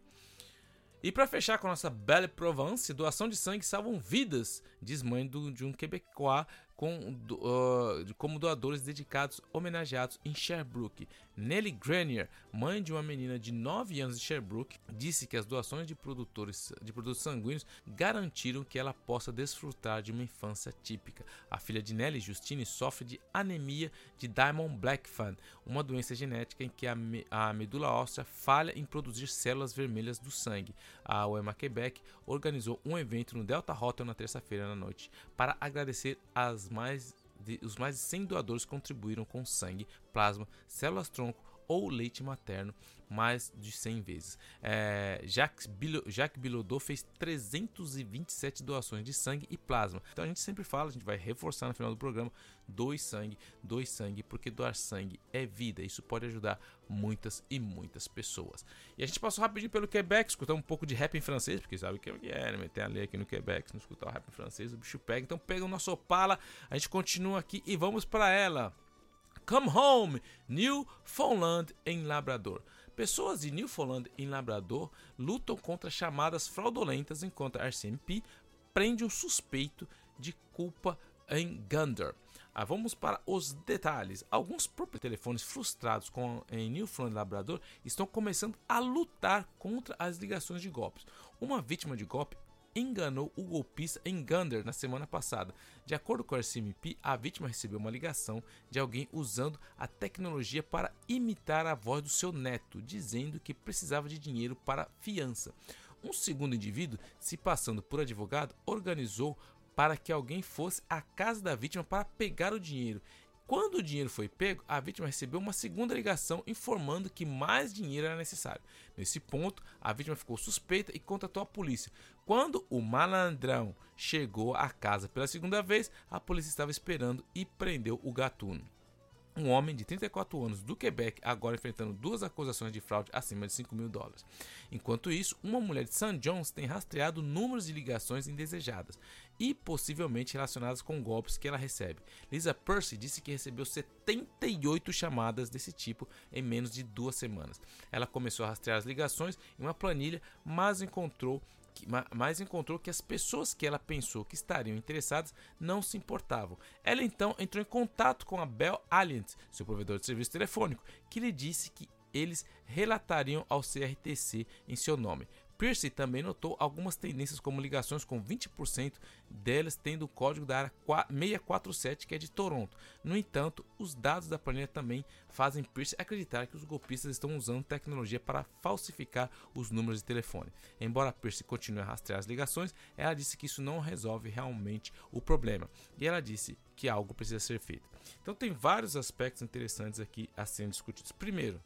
E para fechar com a nossa Belle Provence, doação de sangue salvam vidas, diz mãe do, de um quebecois com, uh, como doadores dedicados homenageados em Sherbrooke. Nelly Grenier, mãe de uma menina de 9 anos de Sherbrooke, disse que as doações de, produtores, de produtos sanguíneos garantiram que ela possa desfrutar de uma infância típica. A filha de Nelly, Justine, sofre de anemia de Diamond Black Fan, uma doença genética em que a, me, a medula óssea falha em produzir células vermelhas do sangue. A UEMA Quebec organizou um evento no Delta Hotel na terça-feira na noite para agradecer as mais de, os mais de 100 doadores contribuíram com sangue, plasma, células-tronco ou leite materno mais de 100 vezes. É, Jacques, Bilo, Jacques Bilodeau fez 327 doações de sangue e plasma. Então a gente sempre fala, a gente vai reforçar no final do programa, doe sangue, doe sangue, porque doar sangue é vida. Isso pode ajudar muitas e muitas pessoas. E a gente passou rapidinho pelo Quebec, escutar um pouco de rap em francês, porque sabe o que é, né? Tem a lei aqui no Quebec, se não escutar o rap em francês, o bicho pega. Então pega o nosso Opala, a gente continua aqui e vamos para ela. Come Home, Newfoundland em Labrador. Pessoas de Newfoundland em Labrador lutam contra chamadas fraudulentas enquanto a RCMP prende um suspeito de culpa em Gander. Ah, vamos para os detalhes. Alguns próprios telefones frustrados com, em Newfoundland Labrador estão começando a lutar contra as ligações de golpes. Uma vítima de golpe enganou o golpista em Gander na semana passada. De acordo com a RCMP, a vítima recebeu uma ligação de alguém usando a tecnologia para imitar a voz do seu neto, dizendo que precisava de dinheiro para fiança. Um segundo indivíduo, se passando por advogado, organizou para que alguém fosse à casa da vítima para pegar o dinheiro quando o dinheiro foi pego, a vítima recebeu uma segunda ligação informando que mais dinheiro era necessário. Nesse ponto, a vítima ficou suspeita e contatou a polícia. Quando o malandrão chegou à casa pela segunda vez, a polícia estava esperando e prendeu o gatuno. Um homem de 34 anos do Quebec agora enfrentando duas acusações de fraude acima de 5 mil dólares. Enquanto isso, uma mulher de St. John's tem rastreado números de ligações indesejadas e possivelmente relacionadas com golpes que ela recebe. Lisa Percy disse que recebeu 78 chamadas desse tipo em menos de duas semanas. Ela começou a rastrear as ligações em uma planilha, mas encontrou mas encontrou que as pessoas que ela pensou que estariam interessadas não se importavam. Ela então entrou em contato com a Bell Alliance, seu provedor de serviço telefônico, que lhe disse que eles relatariam ao CRTC em seu nome. Pierce também notou algumas tendências como ligações com 20% delas tendo o código da área 647 que é de Toronto. No entanto, os dados da planilha também fazem Pierce acreditar que os golpistas estão usando tecnologia para falsificar os números de telefone. Embora Pierce continue a rastrear as ligações, ela disse que isso não resolve realmente o problema e ela disse que algo precisa ser feito. Então tem vários aspectos interessantes aqui a serem discutidos. Primeiro,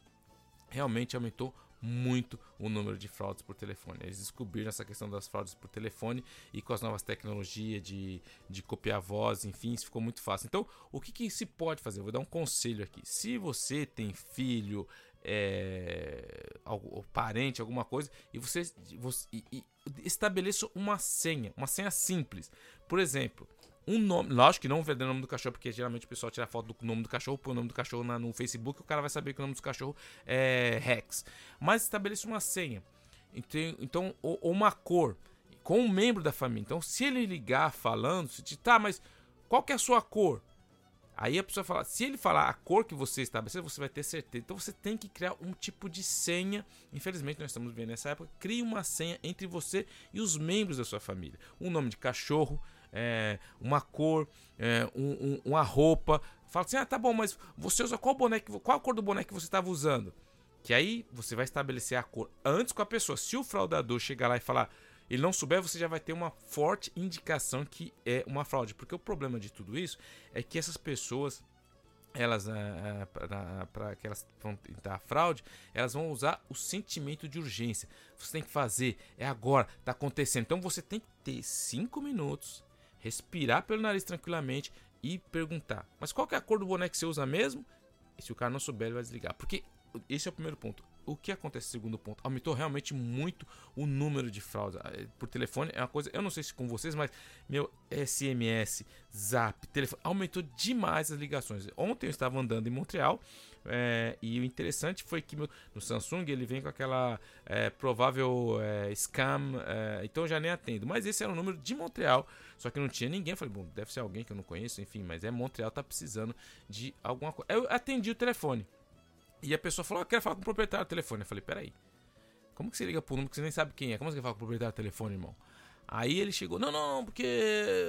realmente aumentou muito o número de fraudes por telefone. Eles descobriram essa questão das fraudes por telefone e com as novas tecnologias de, de copiar voz, enfim, isso ficou muito fácil. Então, o que, que se pode fazer? Eu vou dar um conselho aqui. Se você tem filho, é, algum, parente, alguma coisa, e você, você e, e estabeleça uma senha, uma senha simples. Por exemplo, um nome. Lógico que não o verdadeiro nome do cachorro, porque geralmente o pessoal tira foto do nome do cachorro, põe o nome do cachorro na, no Facebook, o cara vai saber que o nome do cachorro é Rex. Mas estabeleça uma senha. Então ou, ou, uma cor com um membro da família. Então, se ele ligar falando, se te, tá, mas qual que é a sua cor? Aí a pessoa fala, se ele falar a cor que você estabeleceu, você vai ter certeza. Então você tem que criar um tipo de senha. Infelizmente nós estamos vivendo nessa época. Crie uma senha entre você e os membros da sua família. Um nome de cachorro, é, uma cor, é, um, um, uma roupa. Fala assim: ah, tá bom, mas você usa qual boneco, qual a cor do boneco que você estava usando? Que aí você vai estabelecer a cor antes com a pessoa. Se o fraudador chegar lá e falar, ele não souber, você já vai ter uma forte indicação que é uma fraude. Porque o problema de tudo isso é que essas pessoas elas é, para que elas vão tentar fraude, elas vão usar o sentimento de urgência. Você tem que fazer, é agora, está acontecendo. Então você tem que ter cinco minutos respirar pelo nariz tranquilamente e perguntar: Mas qual que é a cor do boné que você usa mesmo? E se o cara não souber, ele vai desligar. Porque esse é o primeiro ponto. O que acontece segundo ponto? Aumentou realmente muito o número de fraudes. Eh, por telefone é uma coisa. Eu não sei se com vocês, mas meu SMS, Zap, telefone. Aumentou demais as ligações. Ontem eu estava andando em Montreal. É, e o interessante foi que meu, no Samsung ele vem com aquela é, provável é, scam, então eu já nem atendo. Mas esse era o número de Montreal, só que não tinha ninguém. Eu falei, bom, deve ser alguém que eu não conheço, enfim, mas é Montreal, tá precisando de alguma coisa. Eu atendi o telefone. E a pessoa falou: Eu quero falar com o proprietário do telefone. Eu falei: Peraí, como que você liga pro número que você nem sabe quem é? Como você falar com o proprietário do telefone, irmão? Aí ele chegou: Não, não, não, porque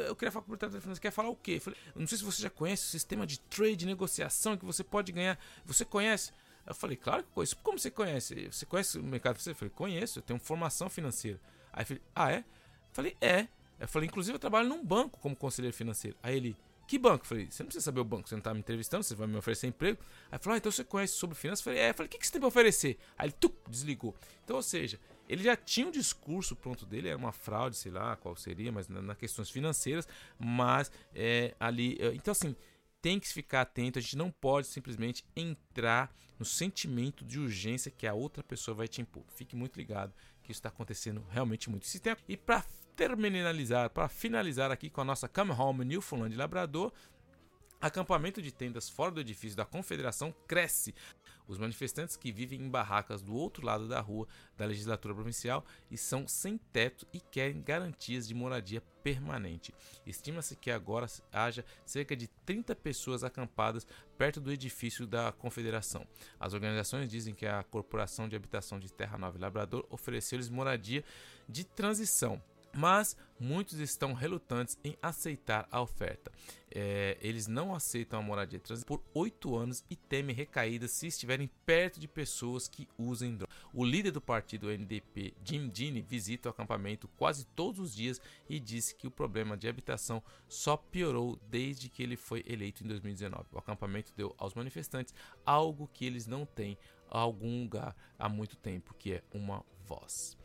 eu queria falar com o proprietário do telefone. Você quer falar o quê? Eu falei: Não sei se você já conhece o sistema de trade, negociação que você pode ganhar. Você conhece? Eu falei: Claro que conheço. Como você conhece? Você conhece o mercado financeiro? Eu falei: Conheço, eu tenho formação financeira. Aí eu falei: Ah, é? Eu falei: É. Eu falei: Inclusive eu trabalho num banco como conselheiro financeiro. Aí ele: que banco? Eu falei, você não precisa saber o banco, você não tá me entrevistando, você vai me oferecer emprego. Aí falou, ah, então você conhece sobre finanças? Eu falei, é. Eu falei, o que, que você tem pra oferecer? Aí ele tuc, desligou. Então, ou seja, ele já tinha um discurso pronto dele, era uma fraude, sei lá qual seria, mas na, na questões financeiras, mas é, ali. É, então, assim, tem que ficar atento, a gente não pode simplesmente entrar no sentimento de urgência que a outra pessoa vai te impor. Fique muito ligado que isso está acontecendo realmente muito. E para terminalizar, para finalizar aqui com a nossa Come Home Newfoundland Labrador, acampamento de tendas fora do edifício da Confederação cresce. Os manifestantes que vivem em barracas do outro lado da rua da legislatura provincial e são sem teto e querem garantias de moradia permanente. Estima-se que agora haja cerca de 30 pessoas acampadas perto do edifício da Confederação. As organizações dizem que a Corporação de Habitação de Terra Nova e Labrador ofereceu-lhes moradia de transição mas muitos estão relutantes em aceitar a oferta. É, eles não aceitam a moradia por oito anos e temem recaídas se estiverem perto de pessoas que usem drogas. O líder do partido NDP, Jim Dini, visita o acampamento quase todos os dias e disse que o problema de habitação só piorou desde que ele foi eleito em 2019. O acampamento deu aos manifestantes algo que eles não têm algum lugar há muito tempo, que é uma voz.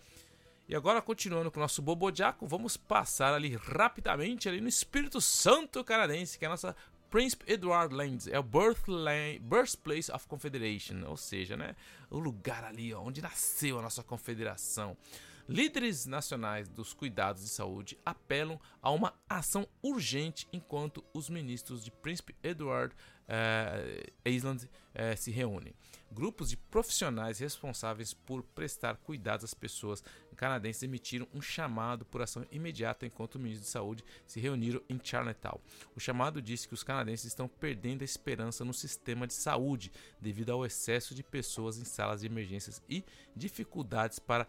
E agora, continuando com o nosso Bobodiaco, vamos passar ali rapidamente ali no Espírito Santo canadense, que é a nossa Prince Edward Land, é o Birthplace of Confederation, ou seja, né, o lugar ali onde nasceu a nossa confederação. Líderes nacionais dos cuidados de saúde apelam a uma ação urgente enquanto os ministros de Príncipe Edward uh, Island uh, se reúnem. Grupos de profissionais responsáveis por prestar cuidados às pessoas canadenses emitiram um chamado por ação imediata enquanto o ministro de Saúde se reuniram em Charlottetown. O chamado disse que os canadenses estão perdendo a esperança no sistema de saúde devido ao excesso de pessoas em salas de emergências e dificuldades para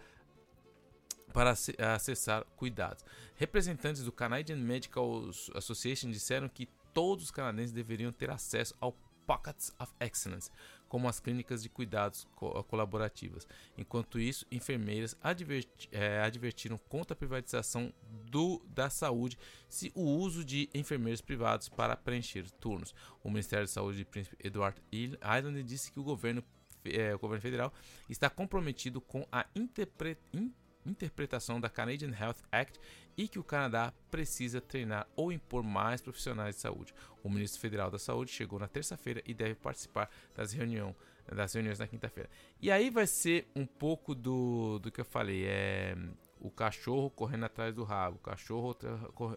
para acessar cuidados. Representantes do Canadian Medical Association disseram que todos os canadenses deveriam ter acesso ao Pockets of Excellence, como as clínicas de cuidados co colaborativas. Enquanto isso, enfermeiras adverti é, advertiram contra a privatização do, da saúde se o uso de enfermeiros privados para preencher turnos. O Ministério da Saúde de Príncipe Edward Island disse que o governo, é, o governo federal está comprometido com a interpretação interpretação da Canadian Health Act e que o Canadá precisa treinar ou impor mais profissionais de saúde. O ministro federal da Saúde chegou na terça-feira e deve participar das, reunião, das reuniões na quinta-feira. E aí vai ser um pouco do, do que eu falei, é o cachorro correndo atrás do rabo, o cachorro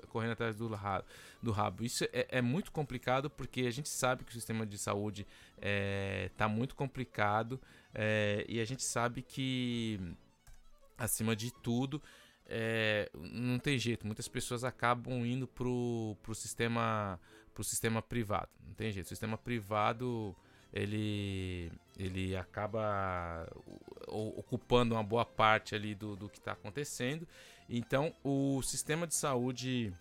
correndo atrás do, rabo. Isso é, é, muito complicado porque a gente sabe que o sistema de saúde está é, tá muito complicado é, e a gente sabe que acima de tudo, é, não tem jeito. Muitas pessoas acabam indo pro, pro sistema pro sistema privado. Não tem jeito. O sistema privado ele ele acaba ocupando uma boa parte ali do, do que está acontecendo. Então, o sistema de saúde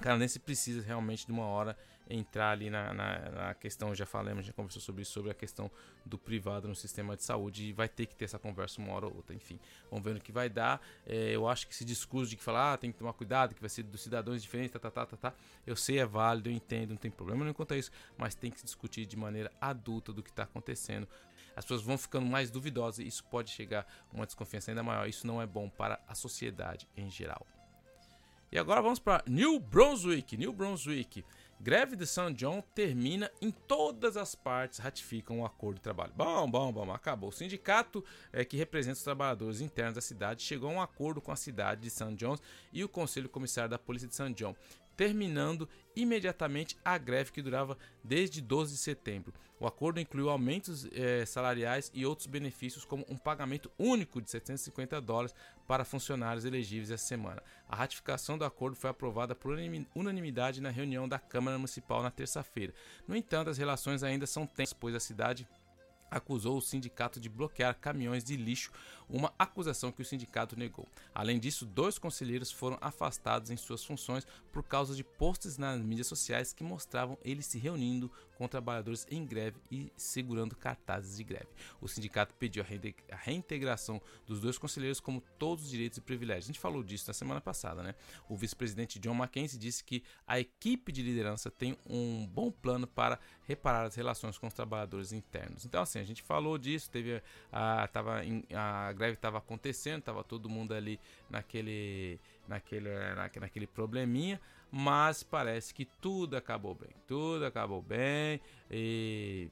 canadense precisa realmente de uma hora entrar ali na, na, na, questão, já falamos, já conversou sobre isso, sobre a questão do privado no sistema de saúde e vai ter que ter essa conversa uma hora ou outra, enfim. Vamos ver no que vai dar. É, eu acho que esse discurso de que falar, ah, tem que tomar cuidado, que vai ser dos cidadãos diferentes, tá, tá, tá, tá, tá, eu sei, é válido, eu entendo, não tem problema nenhum quanto a isso, mas tem que se discutir de maneira adulta do que está acontecendo. As pessoas vão ficando mais duvidosas e isso pode chegar a uma desconfiança ainda maior. Isso não é bom para a sociedade em geral. E agora vamos para New Brunswick. New Brunswick Greve de São John termina em todas as partes ratificam o acordo de trabalho. Bom, bom, bom, acabou. O sindicato é, que representa os trabalhadores internos da cidade chegou a um acordo com a cidade de São John e o Conselho Comissário da Polícia de São John terminando imediatamente a greve que durava desde 12 de setembro. O acordo incluiu aumentos eh, salariais e outros benefícios, como um pagamento único de 750 dólares para funcionários elegíveis essa semana. A ratificação do acordo foi aprovada por unanimidade na reunião da Câmara Municipal na terça-feira. No entanto, as relações ainda são tensas, pois a cidade acusou o sindicato de bloquear caminhões de lixo, uma acusação que o sindicato negou. Além disso, dois conselheiros foram afastados em suas funções por causa de posts nas mídias sociais que mostravam eles se reunindo com trabalhadores em greve e segurando cartazes de greve. O sindicato pediu a reintegração dos dois conselheiros como todos os direitos e privilégios. A gente falou disso na semana passada, né? O vice-presidente John McKenzie disse que a equipe de liderança tem um bom plano para reparar as relações com os trabalhadores internos. Então, assim, a gente falou disso, teve a, tava em, a greve estava acontecendo, estava todo mundo ali naquele, naquele, naquele probleminha mas parece que tudo acabou bem. Tudo acabou bem e,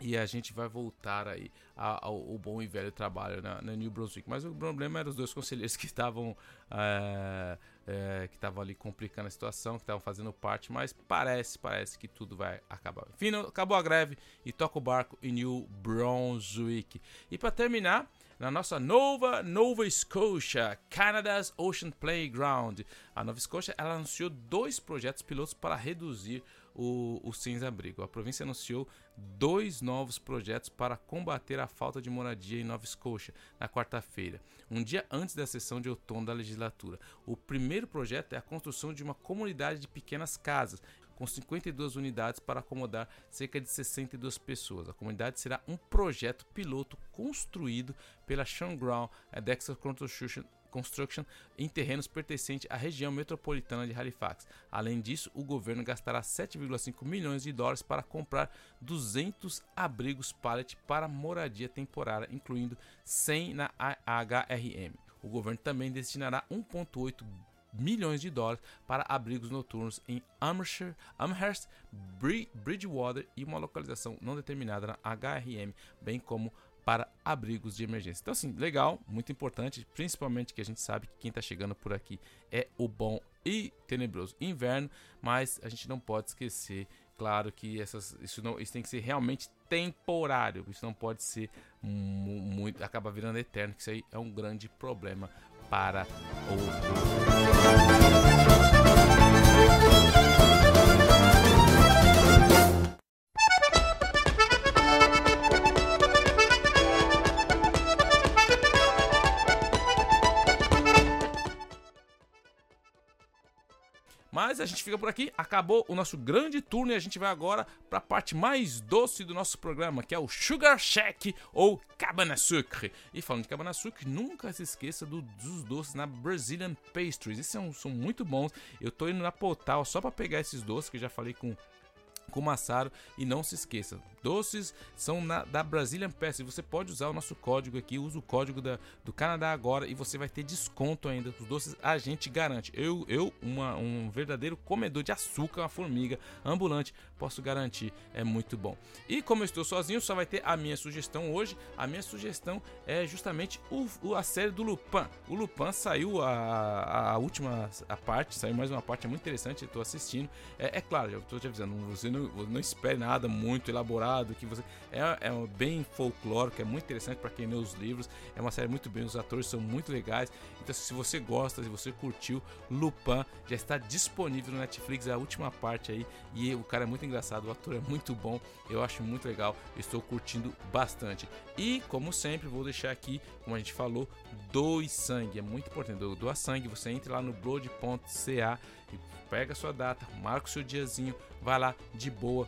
e a gente vai voltar aí ao, bom e velho trabalho na, na, New Brunswick. Mas o problema era os dois conselheiros que estavam é, é, que estavam ali complicando a situação, que estavam fazendo parte, mas parece, parece que tudo vai acabar. Enfim, acabou a greve e toca o barco em New Brunswick. E para terminar, na nossa nova Nova Scotia, Canada's Ocean Playground. A Nova Scotia ela anunciou dois projetos pilotos para reduzir o, o sem-abrigo. A província anunciou dois novos projetos para combater a falta de moradia em Nova Scotia na quarta-feira, um dia antes da sessão de outono da legislatura. O primeiro projeto é a construção de uma comunidade de pequenas casas com 52 unidades para acomodar cerca de 62 pessoas. A comunidade será um projeto piloto construído pela Shangground Dexter Construction Construction em terrenos pertencentes à região metropolitana de Halifax. Além disso, o governo gastará 7,5 milhões de dólares para comprar 200 abrigos pallet para moradia temporária, incluindo 100 na HRM. O governo também destinará 1,8 milhões de dólares para abrigos noturnos em Amherst, Amherst, Bridgewater e uma localização não determinada na HRM, bem como para abrigos de emergência. Então, assim, legal, muito importante, principalmente que a gente sabe que quem está chegando por aqui é o bom e tenebroso inverno, mas a gente não pode esquecer, claro, que essas, isso, não, isso tem que ser realmente temporário, isso não pode ser muito, acaba virando eterno, que isso aí é um grande problema para o. a gente fica por aqui, acabou o nosso grande turno e a gente vai agora para a parte mais doce do nosso programa, que é o Sugar Shack ou Cabana Sucre. E falando de Cabana Sucre, nunca se esqueça do, dos doces na Brazilian Pastries. Esses são, são muito bons. Eu tô indo na Potal só para pegar esses doces que já falei com com Massaro e não se esqueça, doces são na, da Brazilian Pass você pode usar o nosso código aqui, usa o código da, do Canadá agora e você vai ter desconto ainda. Os doces a gente garante. Eu, eu uma, um verdadeiro comedor de açúcar, uma formiga ambulante, posso garantir, é muito bom. E como eu estou sozinho, só vai ter a minha sugestão hoje. A minha sugestão é justamente o, a série do Lupin. O Lupin saiu a, a última a parte, saiu mais uma parte é muito interessante, estou assistindo. É, é claro, eu estou te avisando, você não, não espere nada muito elaborado, que você é, é bem folclórico, é muito interessante para quem lê os livros. É uma série muito bem, os atores são muito legais. Então, se você gosta, se você curtiu, Lupin já está disponível no Netflix, é a última parte aí. E o cara é muito engraçado, o ator é muito bom, eu acho muito legal, estou curtindo bastante. E, como sempre, vou deixar aqui, como a gente falou, doe sangue, é muito importante. Doa sangue, você entra lá no blood.ca e pega a sua data, marca o seu diazinho, vai lá de boa,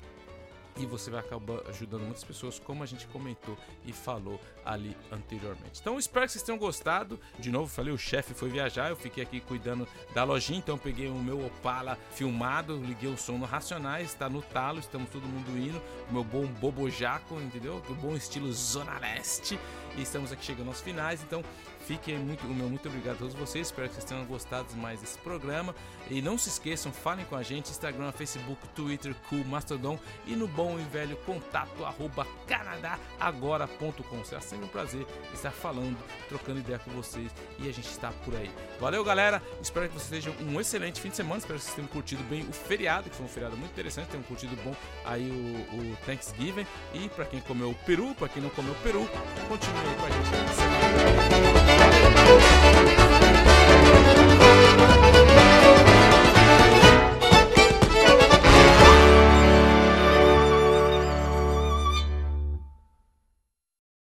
e você vai acabar ajudando muitas pessoas, como a gente comentou e falou ali anteriormente. Então, espero que vocês tenham gostado. De novo, falei, o chefe foi viajar, eu fiquei aqui cuidando da lojinha, então peguei o meu Opala filmado, liguei o som no Racionais, está no talo, estamos todo mundo indo, o meu bom bobojaco, entendeu? O bom estilo Zona Leste. E estamos aqui chegando aos finais, então Fiquem muito, o meu muito obrigado a todos vocês. Espero que vocês tenham gostado mais desse programa. E não se esqueçam, falem com a gente: Instagram, Facebook, Twitter, Cool, Mastodon e no bom e velho contato arroba canadagora.com. Será sempre um prazer estar falando, trocando ideia com vocês e a gente está por aí. Valeu, galera. Espero que vocês tenham um excelente fim de semana. Espero que vocês tenham curtido bem o feriado, que foi um feriado muito interessante. Tenham curtido bom aí o, o Thanksgiving. E para quem comeu peru, para quem não comeu peru, continue aí com a gente.